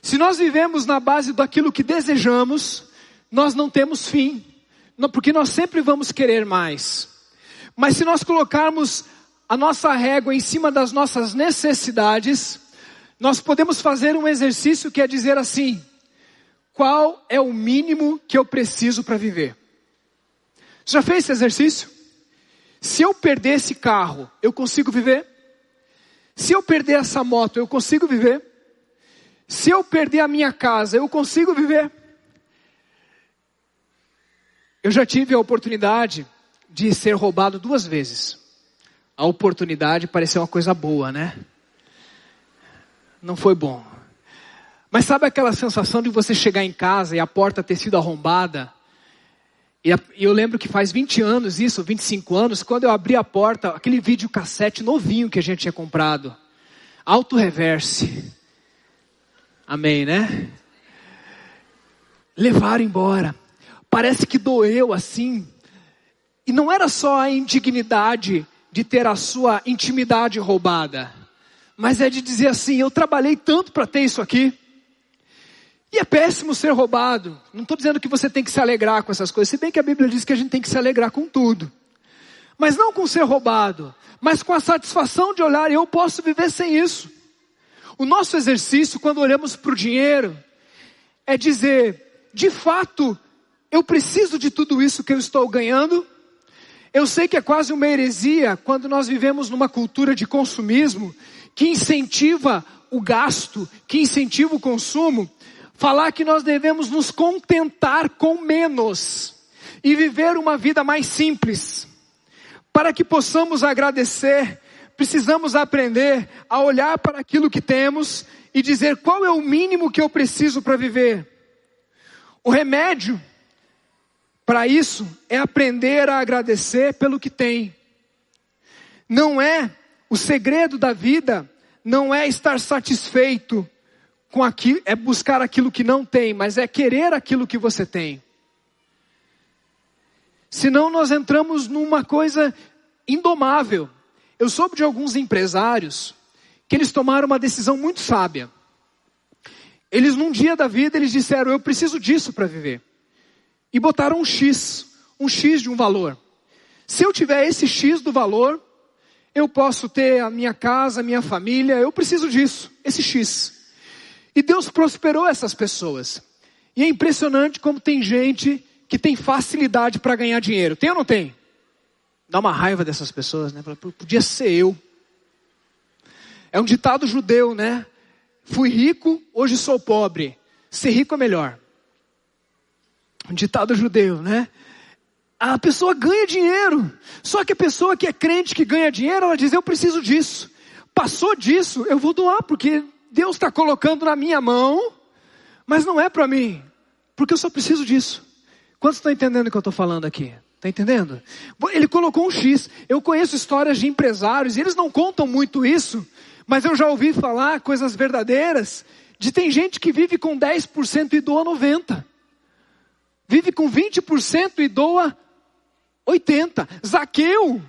Se nós vivemos na base daquilo que desejamos, nós não temos fim, porque nós sempre vamos querer mais. Mas se nós colocarmos a nossa régua em cima das nossas necessidades, nós podemos fazer um exercício que é dizer assim: qual é o mínimo que eu preciso para viver? Já fez esse exercício? Se eu perder esse carro, eu consigo viver? Se eu perder essa moto, eu consigo viver? Se eu perder a minha casa, eu consigo viver? Eu já tive a oportunidade de ser roubado duas vezes. A oportunidade pareceu uma coisa boa, né? Não foi bom. Mas sabe aquela sensação de você chegar em casa e a porta ter sido arrombada? E eu lembro que faz 20 anos isso, 25 anos, quando eu abri a porta, aquele vídeo cassete novinho que a gente tinha comprado. Auto reverse. Amém, né? levaram embora. Parece que doeu assim. E não era só a indignidade de ter a sua intimidade roubada, mas é de dizer assim: eu trabalhei tanto para ter isso aqui. E é péssimo ser roubado. Não estou dizendo que você tem que se alegrar com essas coisas, se bem que a Bíblia diz que a gente tem que se alegrar com tudo. Mas não com ser roubado, mas com a satisfação de olhar, eu posso viver sem isso. O nosso exercício, quando olhamos para o dinheiro, é dizer, de fato, eu preciso de tudo isso que eu estou ganhando. Eu sei que é quase uma heresia quando nós vivemos numa cultura de consumismo que incentiva o gasto, que incentiva o consumo, falar que nós devemos nos contentar com menos e viver uma vida mais simples. Para que possamos agradecer, precisamos aprender a olhar para aquilo que temos e dizer qual é o mínimo que eu preciso para viver. O remédio para isso é aprender a agradecer pelo que tem. Não é o segredo da vida, não é estar satisfeito com aquilo, é buscar aquilo que não tem, mas é querer aquilo que você tem. Senão nós entramos numa coisa indomável. Eu soube de alguns empresários que eles tomaram uma decisão muito sábia. Eles num dia da vida eles disseram: "Eu preciso disso para viver". E botaram um X, um X de um valor. Se eu tiver esse X do valor, eu posso ter a minha casa, a minha família, eu preciso disso, esse X. E Deus prosperou essas pessoas. E é impressionante como tem gente que tem facilidade para ganhar dinheiro. Tem ou não tem? Dá uma raiva dessas pessoas, né? Podia ser eu. É um ditado judeu, né? Fui rico, hoje sou pobre. Ser rico é melhor. Um ditado judeu, né? A pessoa ganha dinheiro. Só que a pessoa que é crente, que ganha dinheiro, ela diz: Eu preciso disso. Passou disso, eu vou doar, porque Deus está colocando na minha mão, mas não é para mim, porque eu só preciso disso. Quantos estão entendendo o que eu estou falando aqui? Está entendendo? Ele colocou um X. Eu conheço histórias de empresários, e eles não contam muito isso, mas eu já ouvi falar coisas verdadeiras, de tem gente que vive com 10% e doa 90%. Vive com 20% e doa 80%. Zaqueu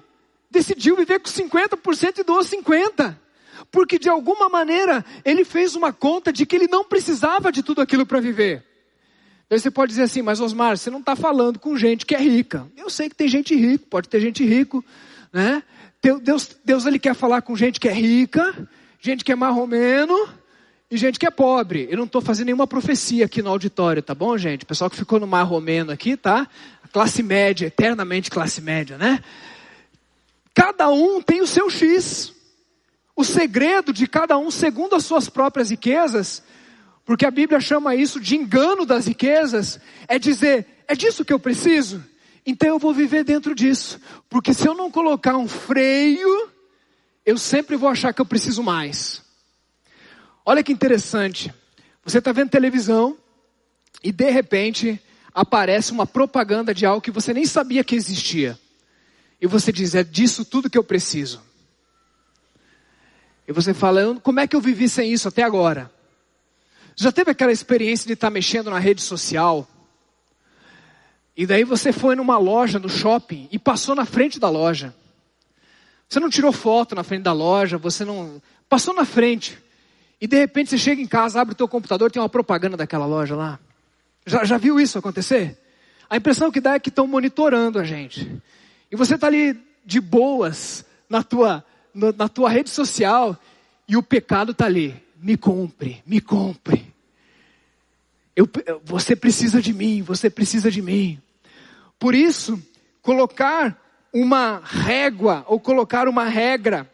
decidiu viver com 50% e doa 50% porque de alguma maneira ele fez uma conta de que ele não precisava de tudo aquilo para viver. Daí você pode dizer assim, mas Osmar, você não está falando com gente que é rica. Eu sei que tem gente rica, pode ter gente rico, né? Deus, Deus ele quer falar com gente que é rica, gente que é marromeno e gente que é pobre. Eu não estou fazendo nenhuma profecia aqui no auditório, tá bom, gente? O pessoal que ficou no marromeno aqui, tá? Classe média, eternamente classe média, né? Cada um tem o seu X o segredo de cada um segundo as suas próprias riquezas, porque a Bíblia chama isso de engano das riquezas, é dizer, é disso que eu preciso? Então eu vou viver dentro disso, porque se eu não colocar um freio, eu sempre vou achar que eu preciso mais. Olha que interessante, você está vendo televisão e de repente aparece uma propaganda de algo que você nem sabia que existia. E você diz, é disso tudo que eu preciso. E você fala, como é que eu vivi sem isso até agora? Já teve aquela experiência de estar mexendo na rede social? E daí você foi numa loja, no shopping, e passou na frente da loja. Você não tirou foto na frente da loja, você não. Passou na frente. E de repente você chega em casa, abre o teu computador, tem uma propaganda daquela loja lá. Já, já viu isso acontecer? A impressão que dá é que estão monitorando a gente. E você está ali de boas na tua na tua rede social e o pecado está ali. Me compre, me compre. Eu, você precisa de mim, você precisa de mim. Por isso, colocar uma régua ou colocar uma regra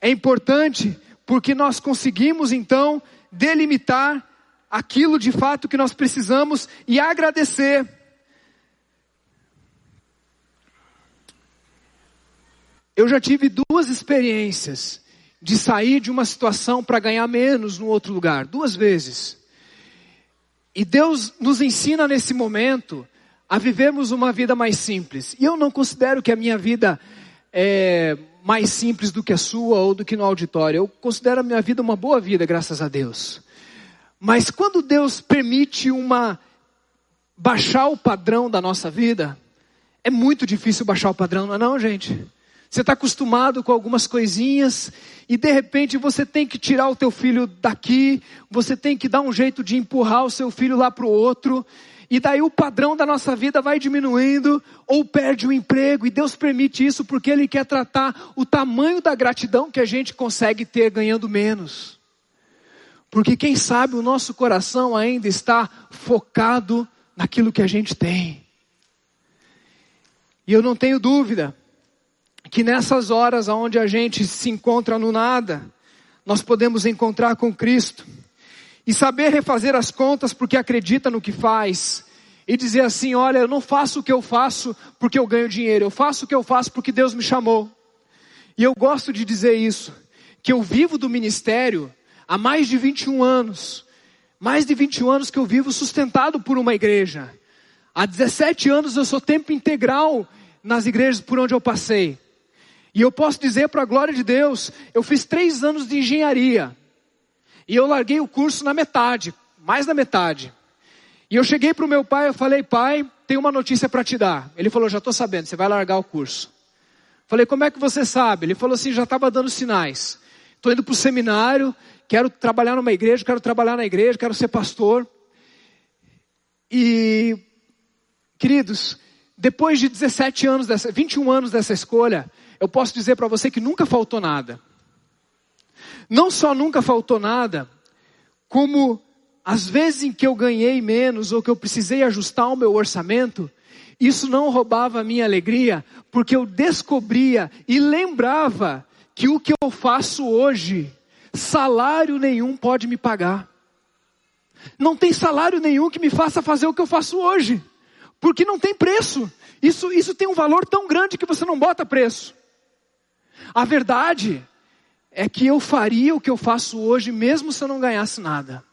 é importante porque nós conseguimos então delimitar aquilo de fato que nós precisamos e agradecer. Eu já tive duas experiências de sair de uma situação para ganhar menos no outro lugar, duas vezes. E Deus nos ensina nesse momento a vivermos uma vida mais simples. E eu não considero que a minha vida é mais simples do que a sua ou do que no auditório. Eu considero a minha vida uma boa vida, graças a Deus. Mas quando Deus permite uma baixar o padrão da nossa vida, é muito difícil baixar o padrão, não é não, gente? Você está acostumado com algumas coisinhas e de repente você tem que tirar o teu filho daqui, você tem que dar um jeito de empurrar o seu filho lá para o outro, e daí o padrão da nossa vida vai diminuindo ou perde o emprego, e Deus permite isso porque Ele quer tratar o tamanho da gratidão que a gente consegue ter ganhando menos. Porque quem sabe o nosso coração ainda está focado naquilo que a gente tem. E eu não tenho dúvida que nessas horas onde a gente se encontra no nada, nós podemos encontrar com Cristo e saber refazer as contas porque acredita no que faz e dizer assim: olha, eu não faço o que eu faço porque eu ganho dinheiro, eu faço o que eu faço porque Deus me chamou. E eu gosto de dizer isso, que eu vivo do ministério há mais de 21 anos. Mais de 21 anos que eu vivo sustentado por uma igreja. Há 17 anos eu sou tempo integral nas igrejas por onde eu passei. E eu posso dizer para a glória de Deus, eu fiz três anos de engenharia. E eu larguei o curso na metade, mais da metade. E eu cheguei para o meu pai, eu falei, pai, tem uma notícia para te dar. Ele falou, já estou sabendo, você vai largar o curso. Falei, como é que você sabe? Ele falou assim, já estava dando sinais. Estou indo para o seminário, quero trabalhar numa igreja, quero trabalhar na igreja, quero ser pastor. E, queridos, depois de 17 anos, dessa, 21 anos dessa escolha, eu posso dizer para você que nunca faltou nada. Não só nunca faltou nada, como as vezes em que eu ganhei menos ou que eu precisei ajustar o meu orçamento, isso não roubava a minha alegria, porque eu descobria e lembrava que o que eu faço hoje, salário nenhum pode me pagar. Não tem salário nenhum que me faça fazer o que eu faço hoje, porque não tem preço. Isso, isso tem um valor tão grande que você não bota preço. A verdade é que eu faria o que eu faço hoje, mesmo se eu não ganhasse nada.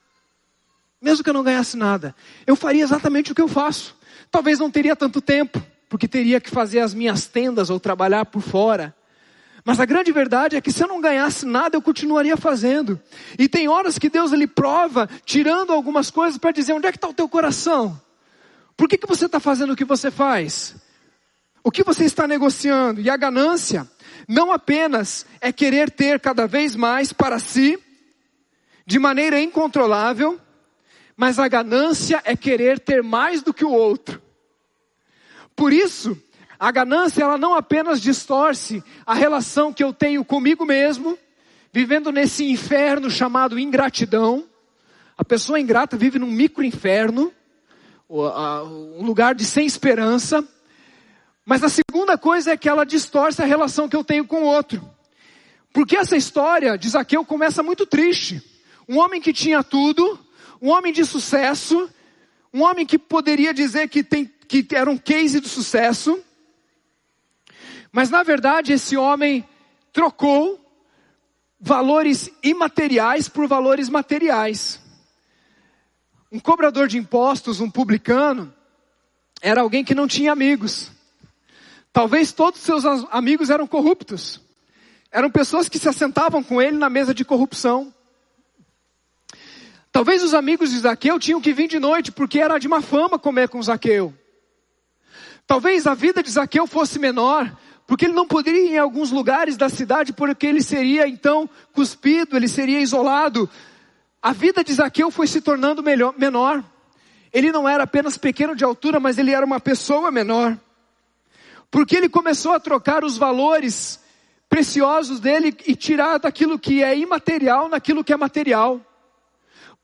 Mesmo que eu não ganhasse nada, eu faria exatamente o que eu faço. Talvez não teria tanto tempo, porque teria que fazer as minhas tendas ou trabalhar por fora. Mas a grande verdade é que se eu não ganhasse nada, eu continuaria fazendo. E tem horas que Deus ele prova, tirando algumas coisas para dizer onde é que está o teu coração. Por que, que você está fazendo o que você faz? O que você está negociando? E a ganância não apenas é querer ter cada vez mais para si, de maneira incontrolável, mas a ganância é querer ter mais do que o outro. Por isso, a ganância ela não apenas distorce a relação que eu tenho comigo mesmo, vivendo nesse inferno chamado ingratidão. A pessoa ingrata vive num micro inferno, um lugar de sem esperança. Mas a segunda coisa é que ela distorce a relação que eu tenho com o outro. Porque essa história de Zaqueu começa muito triste. Um homem que tinha tudo, um homem de sucesso, um homem que poderia dizer que, tem, que era um case de sucesso, mas na verdade esse homem trocou valores imateriais por valores materiais. Um cobrador de impostos, um publicano, era alguém que não tinha amigos. Talvez todos seus amigos eram corruptos. Eram pessoas que se assentavam com ele na mesa de corrupção. Talvez os amigos de Zaqueu tinham que vir de noite porque era de má fama comer com Zaqueu. Talvez a vida de Zaqueu fosse menor, porque ele não poderia ir em alguns lugares da cidade, porque ele seria então cuspido, ele seria isolado. A vida de Zaqueu foi se tornando melhor, menor. Ele não era apenas pequeno de altura, mas ele era uma pessoa menor. Porque ele começou a trocar os valores preciosos dele e tirar daquilo que é imaterial naquilo que é material.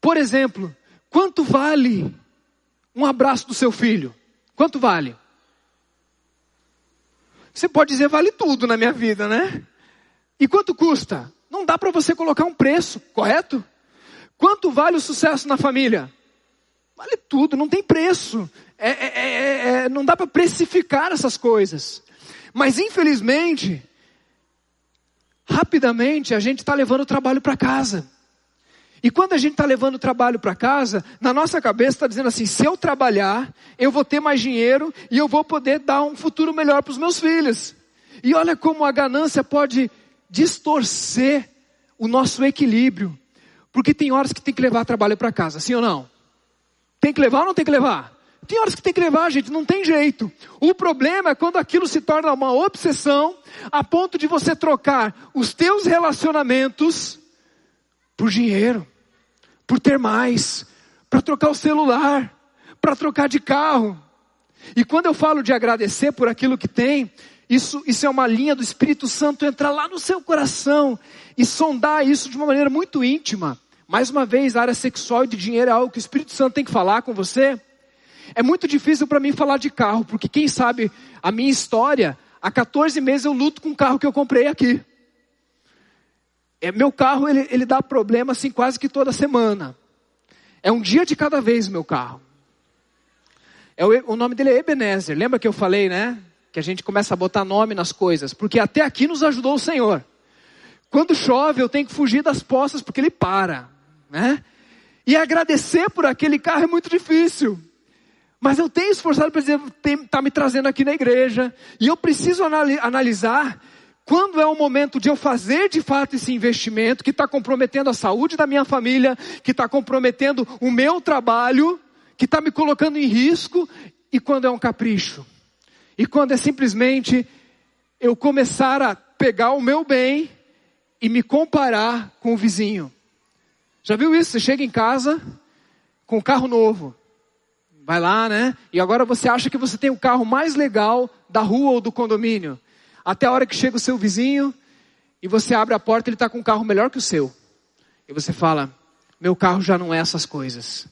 Por exemplo, quanto vale um abraço do seu filho? Quanto vale? Você pode dizer, vale tudo na minha vida, né? E quanto custa? Não dá para você colocar um preço, correto? Quanto vale o sucesso na família? Vale tudo, não tem preço. É, é, é, é não dá para precificar essas coisas. Mas infelizmente, rapidamente a gente está levando o trabalho para casa. E quando a gente está levando o trabalho para casa, na nossa cabeça está dizendo assim: se eu trabalhar, eu vou ter mais dinheiro e eu vou poder dar um futuro melhor para os meus filhos. E olha como a ganância pode distorcer o nosso equilíbrio. Porque tem horas que tem que levar trabalho para casa, sim ou não? Tem que levar ou não tem que levar? Tem horas que tem que levar, gente, não tem jeito. O problema é quando aquilo se torna uma obsessão, a ponto de você trocar os teus relacionamentos por dinheiro, por ter mais, para trocar o celular, para trocar de carro. E quando eu falo de agradecer por aquilo que tem, isso, isso é uma linha do Espírito Santo entrar lá no seu coração e sondar isso de uma maneira muito íntima. Mais uma vez, a área sexual e de dinheiro é algo que o Espírito Santo tem que falar com você. É muito difícil para mim falar de carro, porque quem sabe a minha história, há 14 meses eu luto com o carro que eu comprei aqui. É, meu carro, ele, ele dá problema assim quase que toda semana. É um dia de cada vez meu carro. É o, o nome dele é Ebenezer. Lembra que eu falei, né? Que a gente começa a botar nome nas coisas. Porque até aqui nos ajudou o Senhor. Quando chove, eu tenho que fugir das poças porque ele para, né? E agradecer por aquele carro é muito difícil. Mas eu tenho esforçado para dizer, está me trazendo aqui na igreja. E eu preciso analisar quando é o momento de eu fazer de fato esse investimento que está comprometendo a saúde da minha família, que está comprometendo o meu trabalho, que está me colocando em risco, e quando é um capricho. E quando é simplesmente eu começar a pegar o meu bem e me comparar com o vizinho. Já viu isso? Você chega em casa com um carro novo. Vai lá, né? E agora você acha que você tem o carro mais legal da rua ou do condomínio. Até a hora que chega o seu vizinho e você abre a porta, ele está com um carro melhor que o seu. E você fala: Meu carro já não é essas coisas.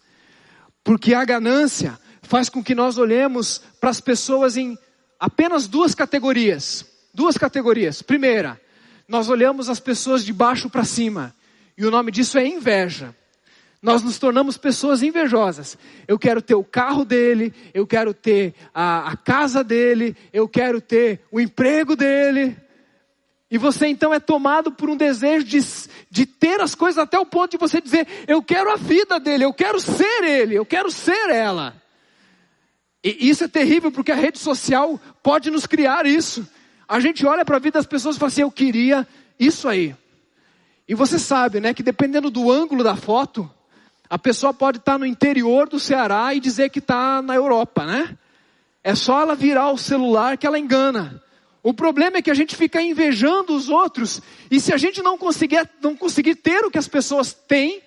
Porque a ganância faz com que nós olhemos para as pessoas em apenas duas categorias. Duas categorias. Primeira, nós olhamos as pessoas de baixo para cima. E o nome disso é inveja nós nos tornamos pessoas invejosas. Eu quero ter o carro dele, eu quero ter a, a, casa dele, eu quero ter o emprego dele. E você então é tomado por um desejo de, de ter as coisas até o ponto de você dizer: Eu quero a vida dele, eu quero ser ele, eu quero ser ela. E isso é terrível porque a rede social pode nos criar isso. A gente olha para a vida das pessoas e fala assim: Eu queria isso aí. E você sabe, né, que dependendo do ângulo da foto, a pessoa pode estar no interior do Ceará e dizer que está na Europa, né? É só ela virar o celular que ela engana. O problema é que a gente fica invejando os outros e se a gente não conseguir, não conseguir ter o que as pessoas têm,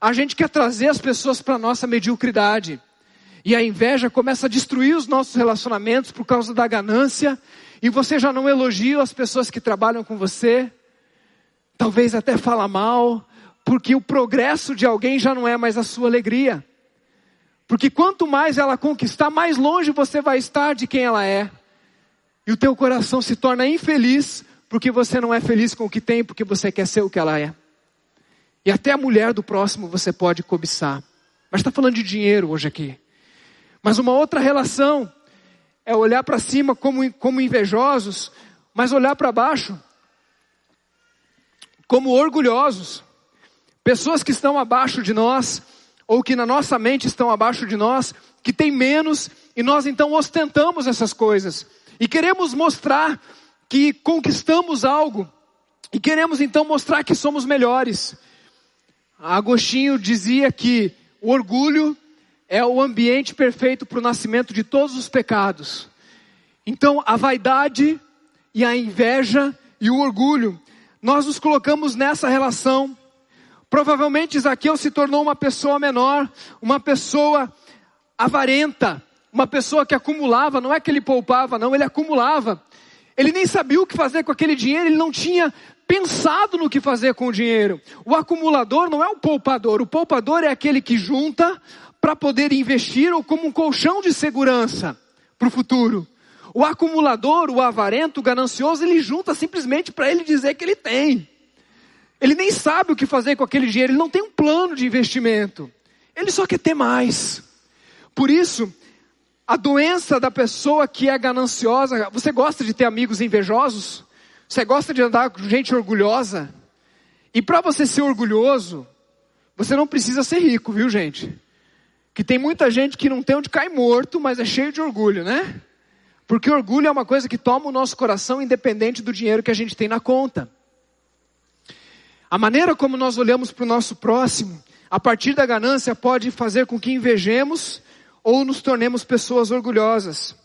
a gente quer trazer as pessoas para a nossa mediocridade. E a inveja começa a destruir os nossos relacionamentos por causa da ganância. E você já não elogia as pessoas que trabalham com você. Talvez até fala mal porque o progresso de alguém já não é mais a sua alegria. Porque quanto mais ela conquistar, mais longe você vai estar de quem ela é. E o teu coração se torna infeliz porque você não é feliz com o que tem, porque você quer ser o que ela é. E até a mulher do próximo você pode cobiçar. Mas está falando de dinheiro hoje aqui. Mas uma outra relação é olhar para cima como, como invejosos, mas olhar para baixo como orgulhosos. Pessoas que estão abaixo de nós, ou que na nossa mente estão abaixo de nós, que têm menos, e nós então ostentamos essas coisas. E queremos mostrar que conquistamos algo, e queremos então mostrar que somos melhores. Agostinho dizia que o orgulho é o ambiente perfeito para o nascimento de todos os pecados. Então, a vaidade e a inveja e o orgulho, nós nos colocamos nessa relação Provavelmente Zaqueu se tornou uma pessoa menor, uma pessoa avarenta, uma pessoa que acumulava, não é que ele poupava, não, ele acumulava. Ele nem sabia o que fazer com aquele dinheiro, ele não tinha pensado no que fazer com o dinheiro. O acumulador não é o poupador, o poupador é aquele que junta para poder investir ou como um colchão de segurança para o futuro. O acumulador, o avarento, o ganancioso, ele junta simplesmente para ele dizer que ele tem. Ele nem sabe o que fazer com aquele dinheiro, ele não tem um plano de investimento. Ele só quer ter mais. Por isso, a doença da pessoa que é gananciosa, você gosta de ter amigos invejosos? Você gosta de andar com gente orgulhosa? E para você ser orgulhoso, você não precisa ser rico, viu, gente? Que tem muita gente que não tem onde cair morto, mas é cheio de orgulho, né? Porque orgulho é uma coisa que toma o nosso coração independente do dinheiro que a gente tem na conta. A maneira como nós olhamos para o nosso próximo, a partir da ganância, pode fazer com que invejemos ou nos tornemos pessoas orgulhosas.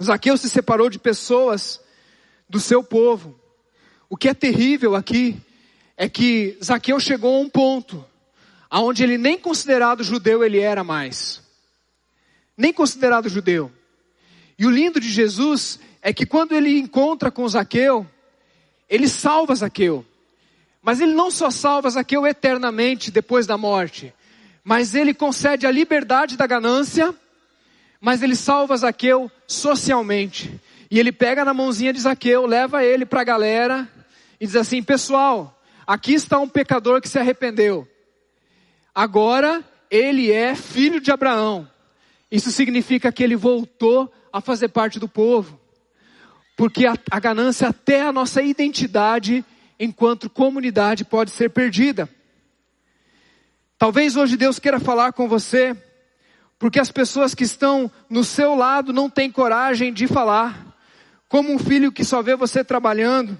Zaqueu se separou de pessoas do seu povo. O que é terrível aqui é que Zaqueu chegou a um ponto aonde ele nem considerado judeu ele era mais. Nem considerado judeu. E o lindo de Jesus é que quando ele encontra com Zaqueu, ele salva Zaqueu. Mas ele não só salva Zaqueu eternamente depois da morte, mas ele concede a liberdade da ganância, mas ele salva Zaqueu socialmente. E ele pega na mãozinha de Zaqueu, leva ele para a galera e diz assim: Pessoal, aqui está um pecador que se arrependeu. Agora ele é filho de Abraão. Isso significa que ele voltou a fazer parte do povo. Porque a, a ganância, até a nossa identidade enquanto comunidade, pode ser perdida. Talvez hoje Deus queira falar com você, porque as pessoas que estão no seu lado não têm coragem de falar. Como um filho que só vê você trabalhando,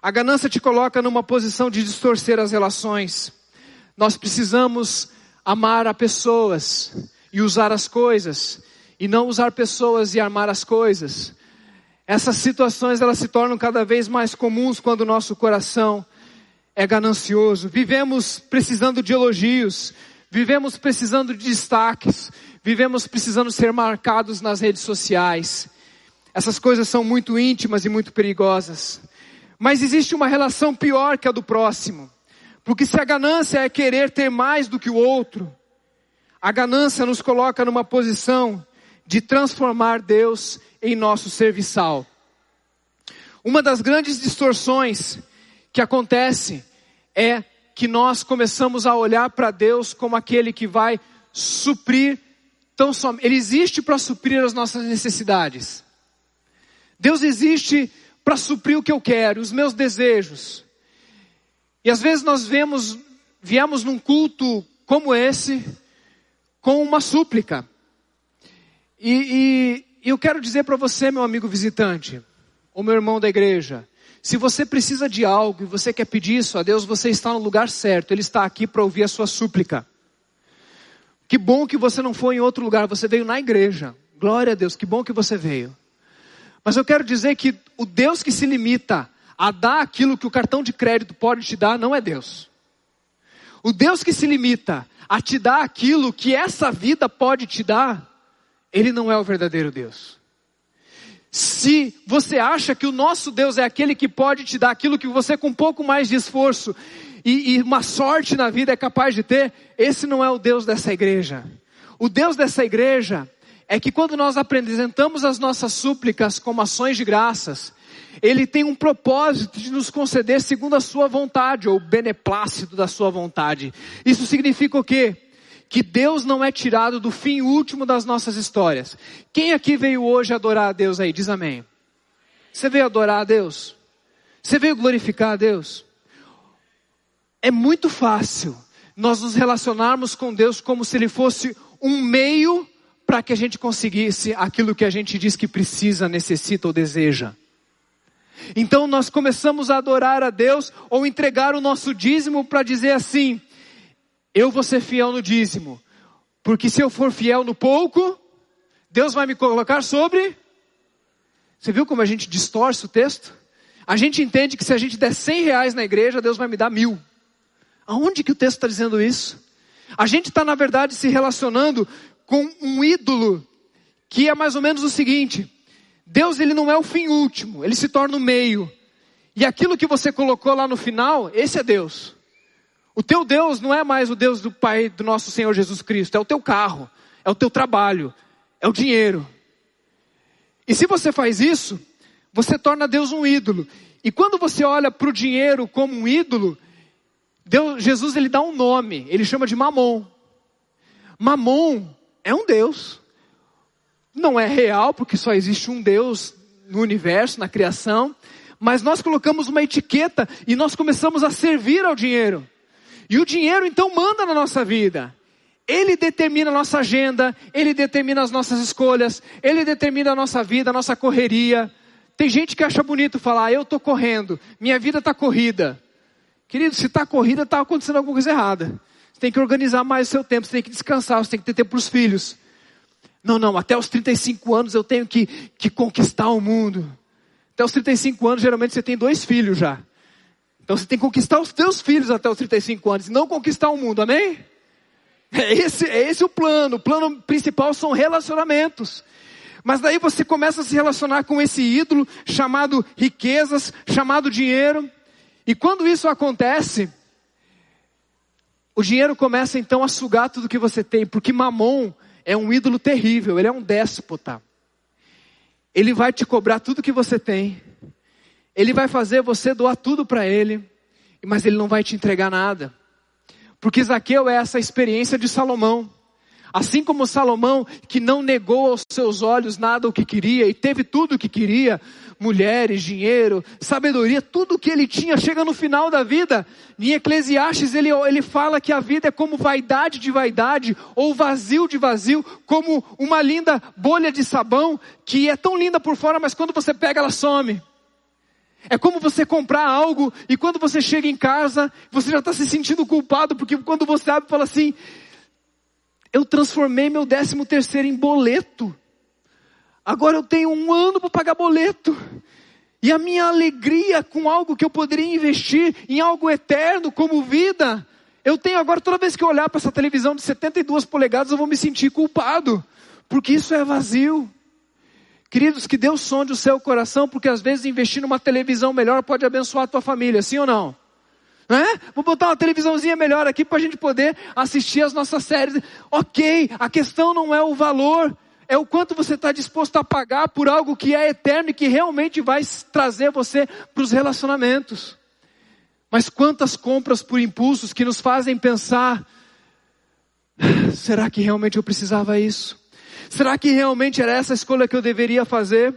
a ganância te coloca numa posição de distorcer as relações. Nós precisamos amar a pessoas e usar as coisas, e não usar pessoas e amar as coisas. Essas situações elas se tornam cada vez mais comuns quando o nosso coração é ganancioso. Vivemos precisando de elogios, vivemos precisando de destaques, vivemos precisando ser marcados nas redes sociais. Essas coisas são muito íntimas e muito perigosas. Mas existe uma relação pior que a do próximo. Porque se a ganância é querer ter mais do que o outro, a ganância nos coloca numa posição de transformar Deus em nosso serviçal. Uma das grandes distorções que acontece é que nós começamos a olhar para Deus como aquele que vai suprir tão som... ele existe para suprir as nossas necessidades. Deus existe para suprir o que eu quero, os meus desejos. E às vezes nós vemos, viemos num culto como esse, com uma súplica. E, e, eu quero dizer para você, meu amigo visitante, ou meu irmão da igreja, se você precisa de algo e você quer pedir isso a Deus, você está no lugar certo, Ele está aqui para ouvir a sua súplica. Que bom que você não foi em outro lugar, você veio na igreja. Glória a Deus, que bom que você veio. Mas eu quero dizer que o Deus que se limita a dar aquilo que o cartão de crédito pode te dar não é Deus. O Deus que se limita a te dar aquilo que essa vida pode te dar, ele não é o verdadeiro Deus. Se você acha que o nosso Deus é aquele que pode te dar aquilo que você com um pouco mais de esforço e, e uma sorte na vida é capaz de ter, esse não é o Deus dessa igreja. O Deus dessa igreja é que quando nós apresentamos as nossas súplicas como ações de graças, ele tem um propósito de nos conceder segundo a sua vontade, ou beneplácito da sua vontade. Isso significa o quê? Que Deus não é tirado do fim último das nossas histórias. Quem aqui veio hoje adorar a Deus aí? Diz amém. Você veio adorar a Deus? Você veio glorificar a Deus? É muito fácil nós nos relacionarmos com Deus como se Ele fosse um meio para que a gente conseguisse aquilo que a gente diz que precisa, necessita ou deseja. Então nós começamos a adorar a Deus ou entregar o nosso dízimo para dizer assim: eu vou ser fiel no dízimo, porque se eu for fiel no pouco, Deus vai me colocar sobre. Você viu como a gente distorce o texto? A gente entende que se a gente der 100 reais na igreja, Deus vai me dar mil. Aonde que o texto está dizendo isso? A gente está, na verdade, se relacionando com um ídolo que é mais ou menos o seguinte: Deus ele não é o fim último, ele se torna o meio. E aquilo que você colocou lá no final, esse é Deus. O teu Deus não é mais o Deus do Pai do nosso Senhor Jesus Cristo, é o teu carro, é o teu trabalho, é o dinheiro. E se você faz isso, você torna Deus um ídolo. E quando você olha para o dinheiro como um ídolo, Deus, Jesus ele dá um nome, ele chama de Mamon. Mamon é um Deus não é real, porque só existe um Deus no universo, na criação, mas nós colocamos uma etiqueta e nós começamos a servir ao dinheiro. E o dinheiro então manda na nossa vida. Ele determina a nossa agenda, ele determina as nossas escolhas, ele determina a nossa vida, a nossa correria. Tem gente que acha bonito falar, eu estou correndo, minha vida está corrida. Querido, se está corrida, está acontecendo alguma coisa errada. Você tem que organizar mais o seu tempo, você tem que descansar, você tem que ter tempo para os filhos. Não, não, até os 35 anos eu tenho que, que conquistar o mundo. Até os 35 anos, geralmente você tem dois filhos já. Então você tem que conquistar os teus filhos até os 35 anos, e não conquistar o mundo, amém? É esse, é esse o plano. O plano principal são relacionamentos. Mas daí você começa a se relacionar com esse ídolo chamado riquezas, chamado dinheiro. E quando isso acontece, o dinheiro começa então a sugar tudo que você tem, porque Mamon é um ídolo terrível, ele é um déspota. Ele vai te cobrar tudo que você tem. Ele vai fazer você doar tudo para ele, mas ele não vai te entregar nada. Porque Zaqueu é essa experiência de Salomão. Assim como Salomão, que não negou aos seus olhos nada o que queria e teve tudo o que queria, mulheres, dinheiro, sabedoria, tudo o que ele tinha, chega no final da vida. Em Eclesiastes ele, ele fala que a vida é como vaidade de vaidade, ou vazio de vazio, como uma linda bolha de sabão, que é tão linda por fora, mas quando você pega ela some. É como você comprar algo e quando você chega em casa, você já está se sentindo culpado, porque quando você abre fala assim, eu transformei meu décimo terceiro em boleto. Agora eu tenho um ano para pagar boleto. E a minha alegria com algo que eu poderia investir em algo eterno, como vida, eu tenho agora, toda vez que eu olhar para essa televisão de 72 polegadas, eu vou me sentir culpado, porque isso é vazio. Queridos, que Deus sonde o seu coração, porque às vezes investir numa televisão melhor pode abençoar a tua família, sim ou não? É? Vou botar uma televisãozinha melhor aqui para a gente poder assistir as nossas séries. Ok, a questão não é o valor, é o quanto você está disposto a pagar por algo que é eterno e que realmente vai trazer você para os relacionamentos. Mas quantas compras por impulsos que nos fazem pensar: será que realmente eu precisava isso? Será que realmente era essa a escolha que eu deveria fazer?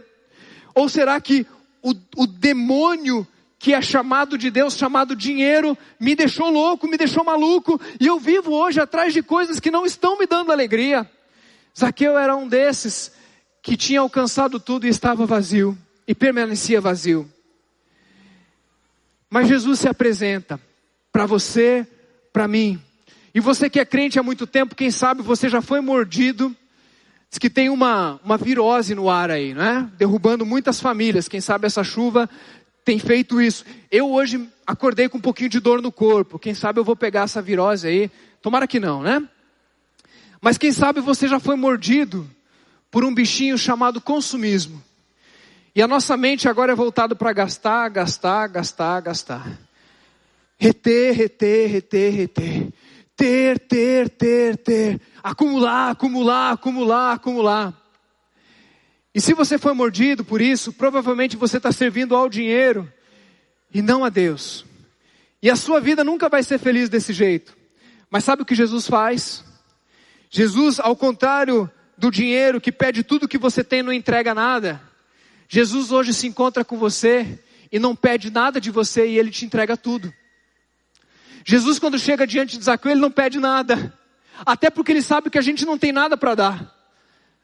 Ou será que o, o demônio que é chamado de Deus, chamado dinheiro, me deixou louco, me deixou maluco, e eu vivo hoje atrás de coisas que não estão me dando alegria. Zaqueu era um desses que tinha alcançado tudo e estava vazio, e permanecia vazio. Mas Jesus se apresenta para você, para mim. E você que é crente há muito tempo, quem sabe você já foi mordido. Diz que tem uma, uma virose no ar aí, não é? Derrubando muitas famílias. Quem sabe essa chuva tem feito isso. Eu hoje acordei com um pouquinho de dor no corpo. Quem sabe eu vou pegar essa virose aí. Tomara que não, né? Mas quem sabe você já foi mordido por um bichinho chamado consumismo. E a nossa mente agora é voltada para gastar, gastar, gastar, gastar. Reter, reter, reter, reter. Ter, ter, ter, ter. Acumular, acumular, acumular, acumular. E se você foi mordido por isso, provavelmente você está servindo ao dinheiro e não a Deus. E a sua vida nunca vai ser feliz desse jeito. Mas sabe o que Jesus faz? Jesus, ao contrário do dinheiro que pede tudo que você tem e não entrega nada, Jesus hoje se encontra com você e não pede nada de você e ele te entrega tudo. Jesus, quando chega diante de Zaqueu, ele não pede nada, até porque ele sabe que a gente não tem nada para dar.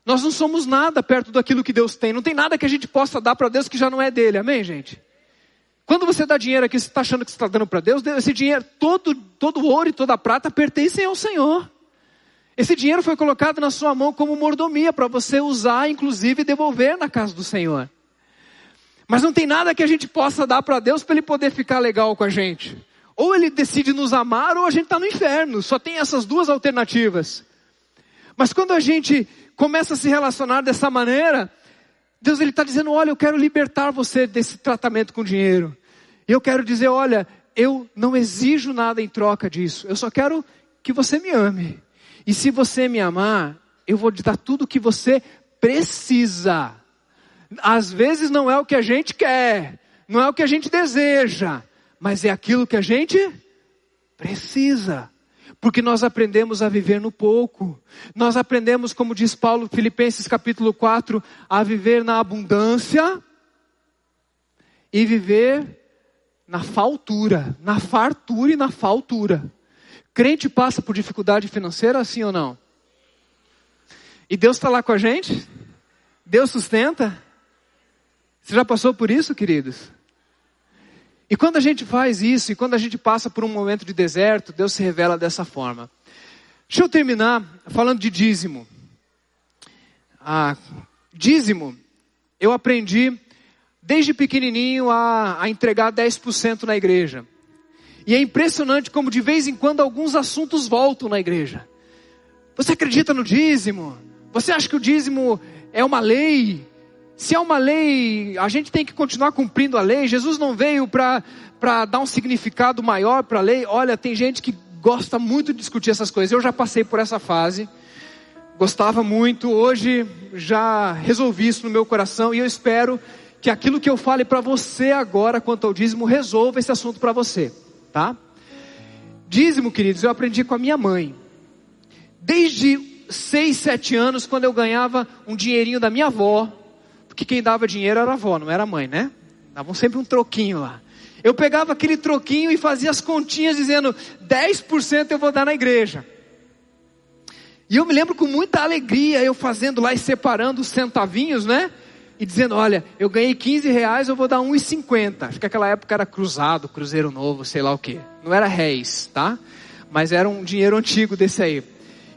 Nós não somos nada perto daquilo que Deus tem. Não tem nada que a gente possa dar para Deus que já não é dele. Amém, gente? Quando você dá dinheiro aqui, você está achando que você está dando para Deus, esse dinheiro, todo, todo ouro e toda prata pertencem ao Senhor. Esse dinheiro foi colocado na sua mão como mordomia para você usar, inclusive, devolver na casa do Senhor. Mas não tem nada que a gente possa dar para Deus para Ele poder ficar legal com a gente. Ou Ele decide nos amar, ou a gente está no inferno. Só tem essas duas alternativas. Mas quando a gente começa a se relacionar dessa maneira, Deus ele está dizendo: olha, eu quero libertar você desse tratamento com dinheiro. E eu quero dizer: olha, eu não exijo nada em troca disso. Eu só quero que você me ame. E se você me amar, eu vou te dar tudo o que você precisa. Às vezes não é o que a gente quer, não é o que a gente deseja, mas é aquilo que a gente precisa. Porque nós aprendemos a viver no pouco. Nós aprendemos, como diz Paulo, Filipenses capítulo 4, a viver na abundância e viver na faltura, na fartura e na faltura. Crente passa por dificuldade financeira, assim ou não? E Deus está lá com a gente? Deus sustenta? Você já passou por isso, queridos? E quando a gente faz isso, e quando a gente passa por um momento de deserto, Deus se revela dessa forma. Deixa eu terminar falando de dízimo. Ah, dízimo, eu aprendi desde pequenininho a, a entregar 10% na igreja. E é impressionante como de vez em quando alguns assuntos voltam na igreja. Você acredita no dízimo? Você acha que o dízimo é uma lei? Se é uma lei, a gente tem que continuar cumprindo a lei. Jesus não veio para dar um significado maior para a lei. Olha, tem gente que gosta muito de discutir essas coisas. Eu já passei por essa fase. Gostava muito. Hoje já resolvi isso no meu coração e eu espero que aquilo que eu fale para você agora quanto ao dízimo resolva esse assunto para você, tá? Dízimo, queridos, eu aprendi com a minha mãe. Desde seis, sete anos, quando eu ganhava um dinheirinho da minha avó, porque quem dava dinheiro era a avó, não era a mãe, né? Davam sempre um troquinho lá. Eu pegava aquele troquinho e fazia as continhas dizendo: 10% eu vou dar na igreja. E eu me lembro com muita alegria eu fazendo lá e separando os centavinhos, né? e dizendo: Olha, eu ganhei 15 reais, eu vou dar 1,50. Acho que aquela época era cruzado, cruzeiro novo, sei lá o que. Não era réis, tá? Mas era um dinheiro antigo desse aí.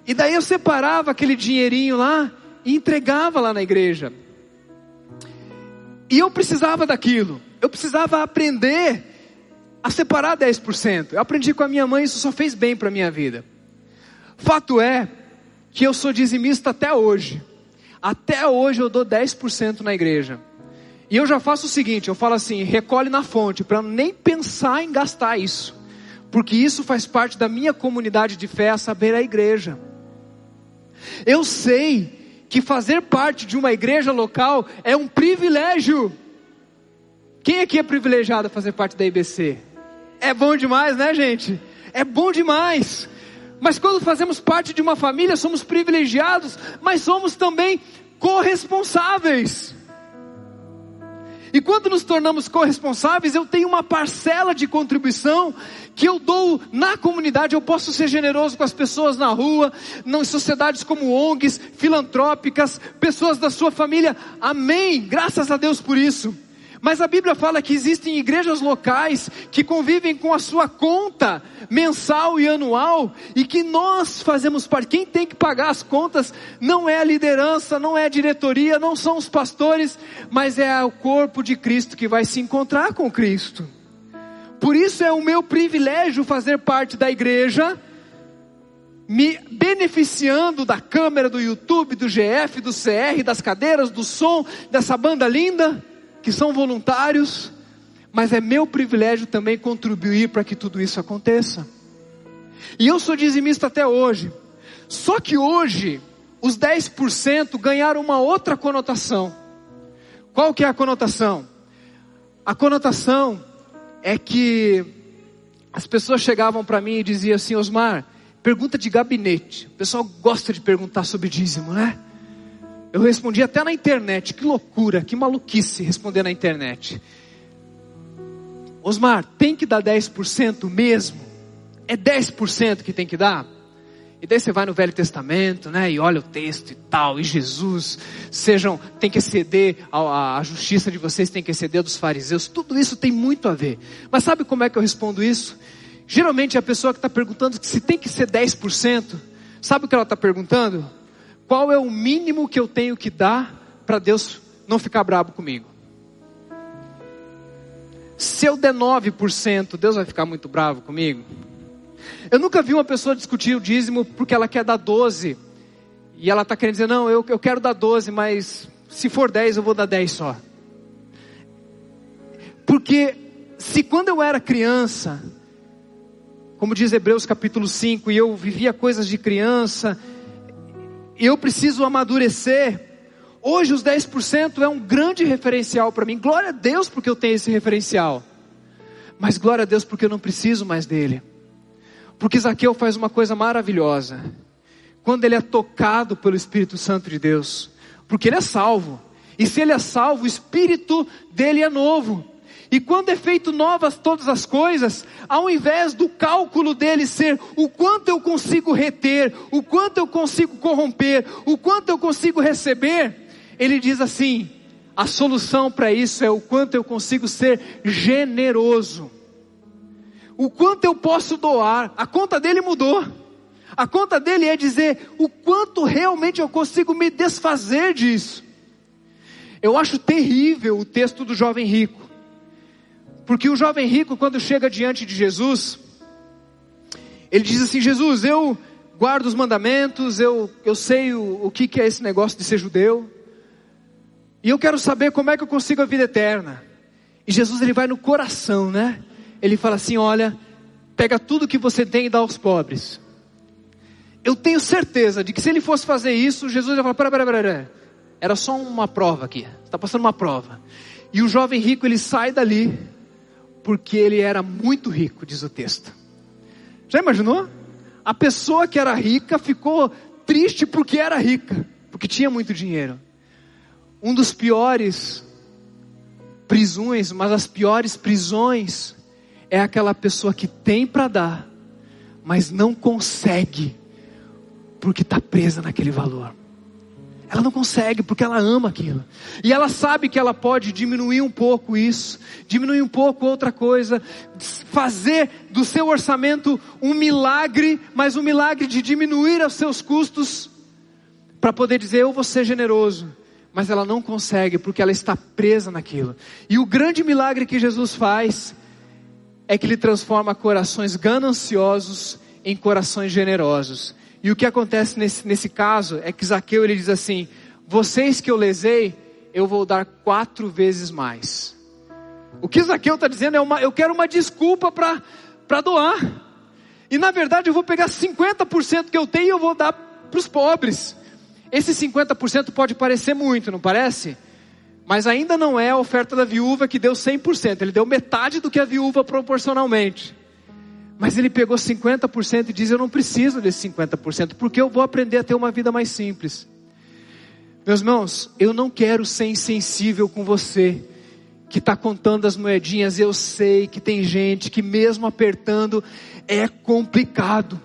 E daí eu separava aquele dinheirinho lá e entregava lá na igreja. E eu precisava daquilo. Eu precisava aprender a separar 10%. Eu aprendi com a minha mãe, isso só fez bem para a minha vida. Fato é que eu sou dizimista até hoje. Até hoje eu dou 10% na igreja. E eu já faço o seguinte, eu falo assim, recolhe na fonte, para nem pensar em gastar isso. Porque isso faz parte da minha comunidade de fé, a saber a igreja. Eu sei que fazer parte de uma igreja local é um privilégio. Quem aqui é privilegiado a fazer parte da IBC? É bom demais, né, gente? É bom demais. Mas quando fazemos parte de uma família, somos privilegiados, mas somos também corresponsáveis. E quando nos tornamos corresponsáveis, eu tenho uma parcela de contribuição que eu dou na comunidade. Eu posso ser generoso com as pessoas na rua, em sociedades como ONGs, filantrópicas, pessoas da sua família. Amém. Graças a Deus por isso. Mas a Bíblia fala que existem igrejas locais que convivem com a sua conta mensal e anual e que nós fazemos parte. Quem tem que pagar as contas não é a liderança, não é a diretoria, não são os pastores, mas é o corpo de Cristo que vai se encontrar com Cristo. Por isso é o meu privilégio fazer parte da igreja, me beneficiando da câmera do YouTube, do GF, do CR, das cadeiras, do som, dessa banda linda que são voluntários, mas é meu privilégio também contribuir para que tudo isso aconteça. E eu sou dizimista até hoje. Só que hoje, os 10% ganharam uma outra conotação. Qual que é a conotação? A conotação é que as pessoas chegavam para mim e diziam assim, Osmar, pergunta de gabinete. O pessoal gosta de perguntar sobre dízimo, né? Eu respondi até na internet, que loucura, que maluquice responder na internet. Osmar, tem que dar 10% mesmo? É 10% que tem que dar? E daí você vai no Velho Testamento, né? E olha o texto e tal, e Jesus, sejam, tem que exceder, a, a justiça de vocês tem que exceder dos fariseus, tudo isso tem muito a ver. Mas sabe como é que eu respondo isso? Geralmente a pessoa que está perguntando se tem que ser 10%, sabe o que ela está perguntando? Qual é o mínimo que eu tenho que dar para Deus não ficar bravo comigo? Se eu der 9%, Deus vai ficar muito bravo comigo? Eu nunca vi uma pessoa discutir o dízimo porque ela quer dar 12. E ela está querendo dizer, não, eu, eu quero dar 12, mas se for 10 eu vou dar 10 só. Porque se quando eu era criança, como diz Hebreus capítulo 5, e eu vivia coisas de criança, eu preciso amadurecer. Hoje os 10% é um grande referencial para mim. Glória a Deus porque eu tenho esse referencial. Mas glória a Deus porque eu não preciso mais dele. Porque Zaqueu faz uma coisa maravilhosa. Quando ele é tocado pelo Espírito Santo de Deus, porque ele é salvo. E se ele é salvo, o espírito dele é novo. E quando é feito novas todas as coisas, ao invés do cálculo dele ser o quanto eu consigo reter, o quanto eu consigo corromper, o quanto eu consigo receber, ele diz assim: a solução para isso é o quanto eu consigo ser generoso. O quanto eu posso doar, a conta dele mudou. A conta dele é dizer o quanto realmente eu consigo me desfazer disso. Eu acho terrível o texto do jovem rico. Porque o jovem rico, quando chega diante de Jesus, ele diz assim: Jesus, eu guardo os mandamentos, eu, eu sei o, o que, que é esse negócio de ser judeu, e eu quero saber como é que eu consigo a vida eterna. E Jesus ele vai no coração, né? Ele fala assim: olha, pega tudo que você tem e dá aos pobres. Eu tenho certeza de que se ele fosse fazer isso, Jesus ia falar: pera, pera, pera, pera. era só uma prova aqui, está passando uma prova. E o jovem rico ele sai dali, porque ele era muito rico, diz o texto. Já imaginou? A pessoa que era rica ficou triste porque era rica, porque tinha muito dinheiro. Um dos piores prisões, mas as piores prisões é aquela pessoa que tem para dar, mas não consegue, porque está presa naquele valor. Ela não consegue porque ela ama aquilo. E ela sabe que ela pode diminuir um pouco isso, diminuir um pouco outra coisa, fazer do seu orçamento um milagre, mas um milagre de diminuir os seus custos, para poder dizer: Eu vou ser generoso. Mas ela não consegue porque ela está presa naquilo. E o grande milagre que Jesus faz é que ele transforma corações gananciosos em corações generosos. E o que acontece nesse, nesse caso é que Zaqueu ele diz assim: Vocês que eu lesei, eu vou dar quatro vezes mais. O que Zaqueu está dizendo é uma, eu quero uma desculpa para doar. E na verdade eu vou pegar 50% que eu tenho e eu vou dar para os pobres. Esse 50% pode parecer muito, não parece? Mas ainda não é a oferta da viúva que deu 100%. Ele deu metade do que a viúva proporcionalmente. Mas ele pegou 50% e diz: Eu não preciso desse 50%, porque eu vou aprender a ter uma vida mais simples. Meus irmãos, eu não quero ser insensível com você, que está contando as moedinhas. Eu sei que tem gente que, mesmo apertando, é complicado.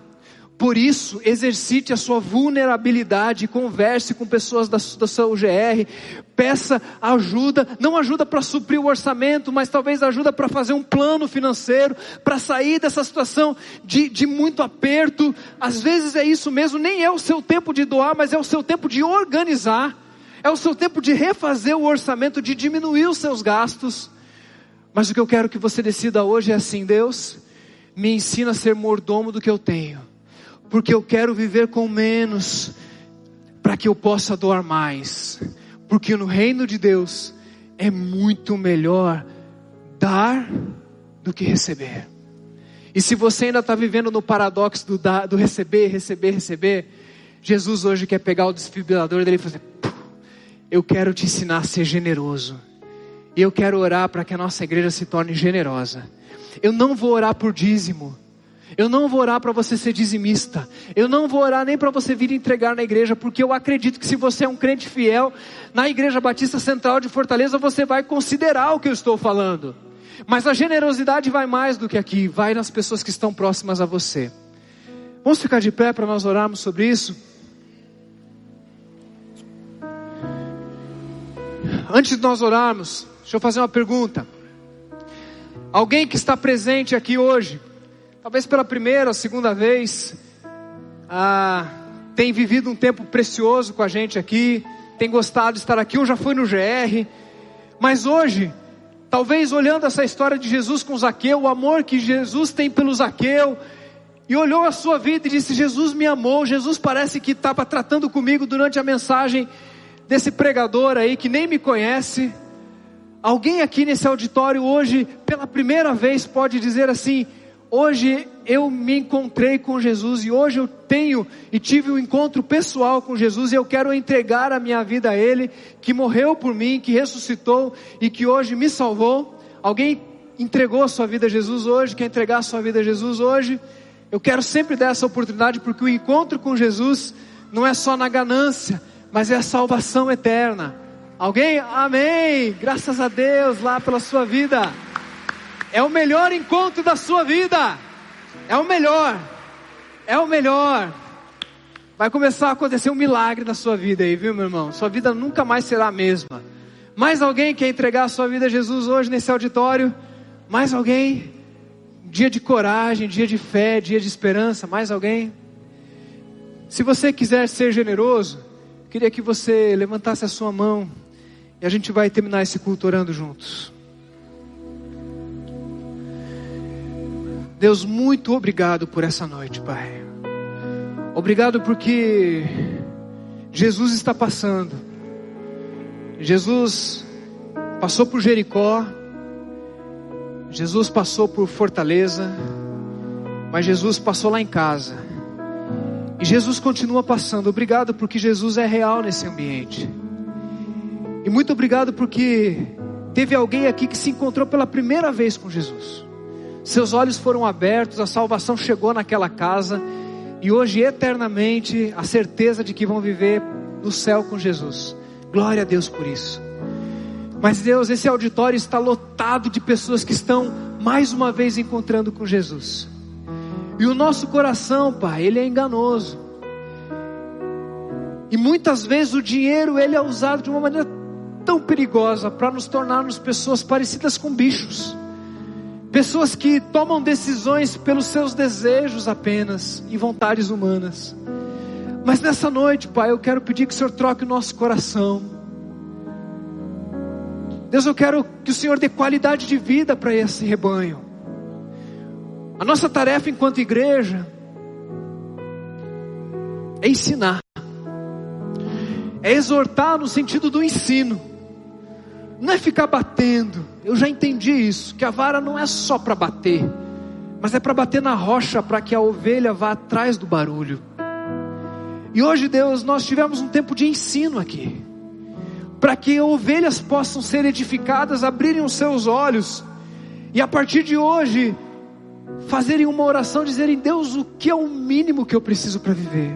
Por isso, exercite a sua vulnerabilidade, converse com pessoas da, da sua UGR, peça ajuda, não ajuda para suprir o orçamento, mas talvez ajuda para fazer um plano financeiro, para sair dessa situação de, de muito aperto. Às vezes é isso mesmo, nem é o seu tempo de doar, mas é o seu tempo de organizar, é o seu tempo de refazer o orçamento, de diminuir os seus gastos. Mas o que eu quero que você decida hoje é assim: Deus, me ensina a ser mordomo do que eu tenho porque eu quero viver com menos, para que eu possa doar mais, porque no reino de Deus é muito melhor dar do que receber. E se você ainda está vivendo no paradoxo do, dar, do receber, receber, receber, Jesus hoje quer pegar o desfibrilador dele e fazer: Eu quero te ensinar a ser generoso. E eu quero orar para que a nossa igreja se torne generosa. Eu não vou orar por dízimo. Eu não vou orar para você ser dizimista. Eu não vou orar nem para você vir entregar na igreja, porque eu acredito que se você é um crente fiel, na Igreja Batista Central de Fortaleza, você vai considerar o que eu estou falando. Mas a generosidade vai mais do que aqui, vai nas pessoas que estão próximas a você. Vamos ficar de pé para nós orarmos sobre isso? Antes de nós orarmos, deixa eu fazer uma pergunta. Alguém que está presente aqui hoje, talvez pela primeira ou segunda vez, ah, tem vivido um tempo precioso com a gente aqui, tem gostado de estar aqui, ou já foi no GR, mas hoje, talvez olhando essa história de Jesus com Zaqueu, o amor que Jesus tem pelo Zaqueu, e olhou a sua vida e disse: Jesus me amou, Jesus parece que estava tratando comigo durante a mensagem desse pregador aí que nem me conhece. Alguém aqui nesse auditório hoje, pela primeira vez, pode dizer assim: hoje eu me encontrei com Jesus e hoje eu tenho e tive um encontro pessoal com Jesus e eu quero entregar a minha vida a Ele, que morreu por mim, que ressuscitou e que hoje me salvou. Alguém entregou a sua vida a Jesus hoje, quer entregar a sua vida a Jesus hoje? Eu quero sempre dar essa oportunidade porque o encontro com Jesus não é só na ganância, mas é a salvação eterna. Alguém? Amém! Graças a Deus lá pela sua vida. É o melhor encontro da sua vida. É o melhor. É o melhor. Vai começar a acontecer um milagre na sua vida aí, viu, meu irmão? Sua vida nunca mais será a mesma. Mais alguém quer entregar a sua vida a Jesus hoje nesse auditório? Mais alguém? Dia de coragem, dia de fé, dia de esperança. Mais alguém? Se você quiser ser generoso, queria que você levantasse a sua mão e a gente vai terminar esse culto orando juntos. Deus, muito obrigado por essa noite, Pai. Obrigado porque Jesus está passando. Jesus passou por Jericó. Jesus passou por Fortaleza. Mas Jesus passou lá em casa. E Jesus continua passando. Obrigado porque Jesus é real nesse ambiente. E muito obrigado porque teve alguém aqui que se encontrou pela primeira vez com Jesus. Seus olhos foram abertos, a salvação chegou naquela casa e hoje eternamente a certeza de que vão viver no céu com Jesus. Glória a Deus por isso. Mas Deus, esse auditório está lotado de pessoas que estão mais uma vez encontrando com Jesus. E o nosso coração, Pai, ele é enganoso. E muitas vezes o dinheiro ele é usado de uma maneira tão perigosa para nos tornarmos pessoas parecidas com bichos. Pessoas que tomam decisões pelos seus desejos apenas e vontades humanas. Mas nessa noite, Pai, eu quero pedir que o Senhor troque o nosso coração. Deus, eu quero que o Senhor dê qualidade de vida para esse rebanho. A nossa tarefa enquanto igreja é ensinar, é exortar no sentido do ensino, não é ficar batendo. Eu já entendi isso, que a vara não é só para bater, mas é para bater na rocha para que a ovelha vá atrás do barulho. E hoje, Deus, nós tivemos um tempo de ensino aqui, para que ovelhas possam ser edificadas, abrirem os seus olhos, e a partir de hoje, fazerem uma oração, dizerem: Deus, o que é o mínimo que eu preciso para viver?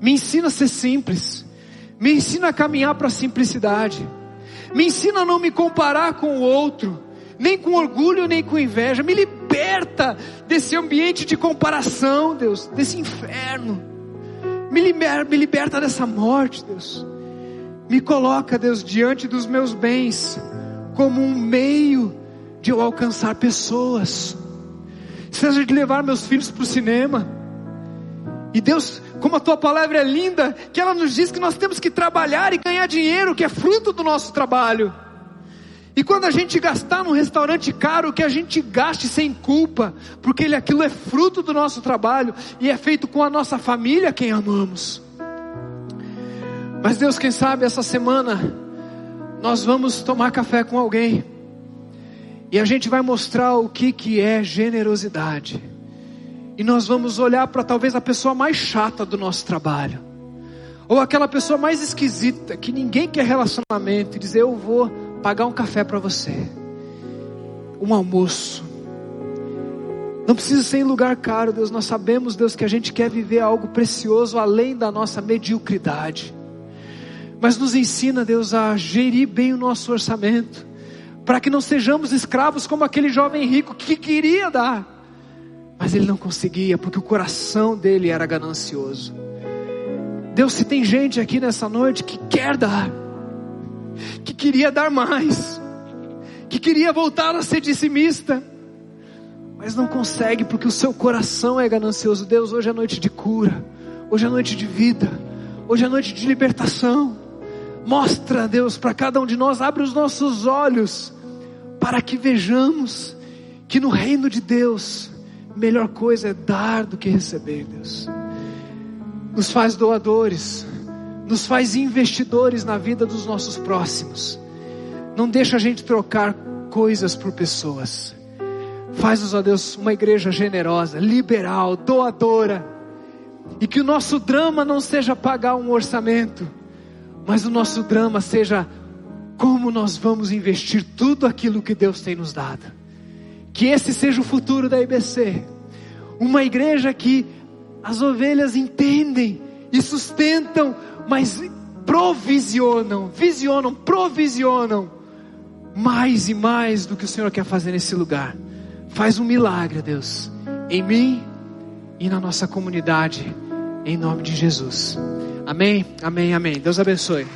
Me ensina a ser simples, me ensina a caminhar para a simplicidade, me ensina a não me comparar com o outro, nem com orgulho, nem com inveja, me liberta desse ambiente de comparação, Deus, desse inferno, me liberta, me liberta dessa morte, Deus, me coloca, Deus, diante dos meus bens, como um meio de eu alcançar pessoas. Seja de levar meus filhos para o cinema. E Deus, como a tua palavra é linda, que ela nos diz que nós temos que trabalhar e ganhar dinheiro, que é fruto do nosso trabalho. E quando a gente gastar num restaurante caro, que a gente gaste sem culpa, porque ele, aquilo é fruto do nosso trabalho e é feito com a nossa família, quem amamos. Mas Deus, quem sabe essa semana nós vamos tomar café com alguém e a gente vai mostrar o que, que é generosidade. E nós vamos olhar para talvez a pessoa mais chata do nosso trabalho. Ou aquela pessoa mais esquisita, que ninguém quer relacionamento, e dizer: Eu vou pagar um café para você, um almoço. Não precisa ser em lugar caro, Deus. Nós sabemos, Deus, que a gente quer viver algo precioso além da nossa mediocridade. Mas nos ensina, Deus, a gerir bem o nosso orçamento para que não sejamos escravos como aquele jovem rico que queria dar, mas ele não conseguia, porque o coração dele era ganancioso. Deus, se tem gente aqui nessa noite que quer dar, que queria dar mais, que queria voltar a ser dissimista, mas não consegue porque o seu coração é ganancioso. Deus, hoje é noite de cura, hoje é noite de vida, hoje é noite de libertação. Mostra, Deus, para cada um de nós, abre os nossos olhos para que vejamos que no reino de Deus, melhor coisa é dar do que receber, Deus. Nos faz doadores, nos faz investidores na vida dos nossos próximos. Não deixa a gente trocar coisas por pessoas. Faz-nos, ó Deus, uma igreja generosa, liberal, doadora. E que o nosso drama não seja pagar um orçamento, mas o nosso drama seja como nós vamos investir tudo aquilo que Deus tem nos dado. Que esse seja o futuro da IBC. Uma igreja que as ovelhas entendem e sustentam, mas provisionam, visionam, provisionam mais e mais do que o Senhor quer fazer nesse lugar. Faz um milagre, Deus, em mim e na nossa comunidade, em nome de Jesus. Amém, amém, amém. Deus abençoe.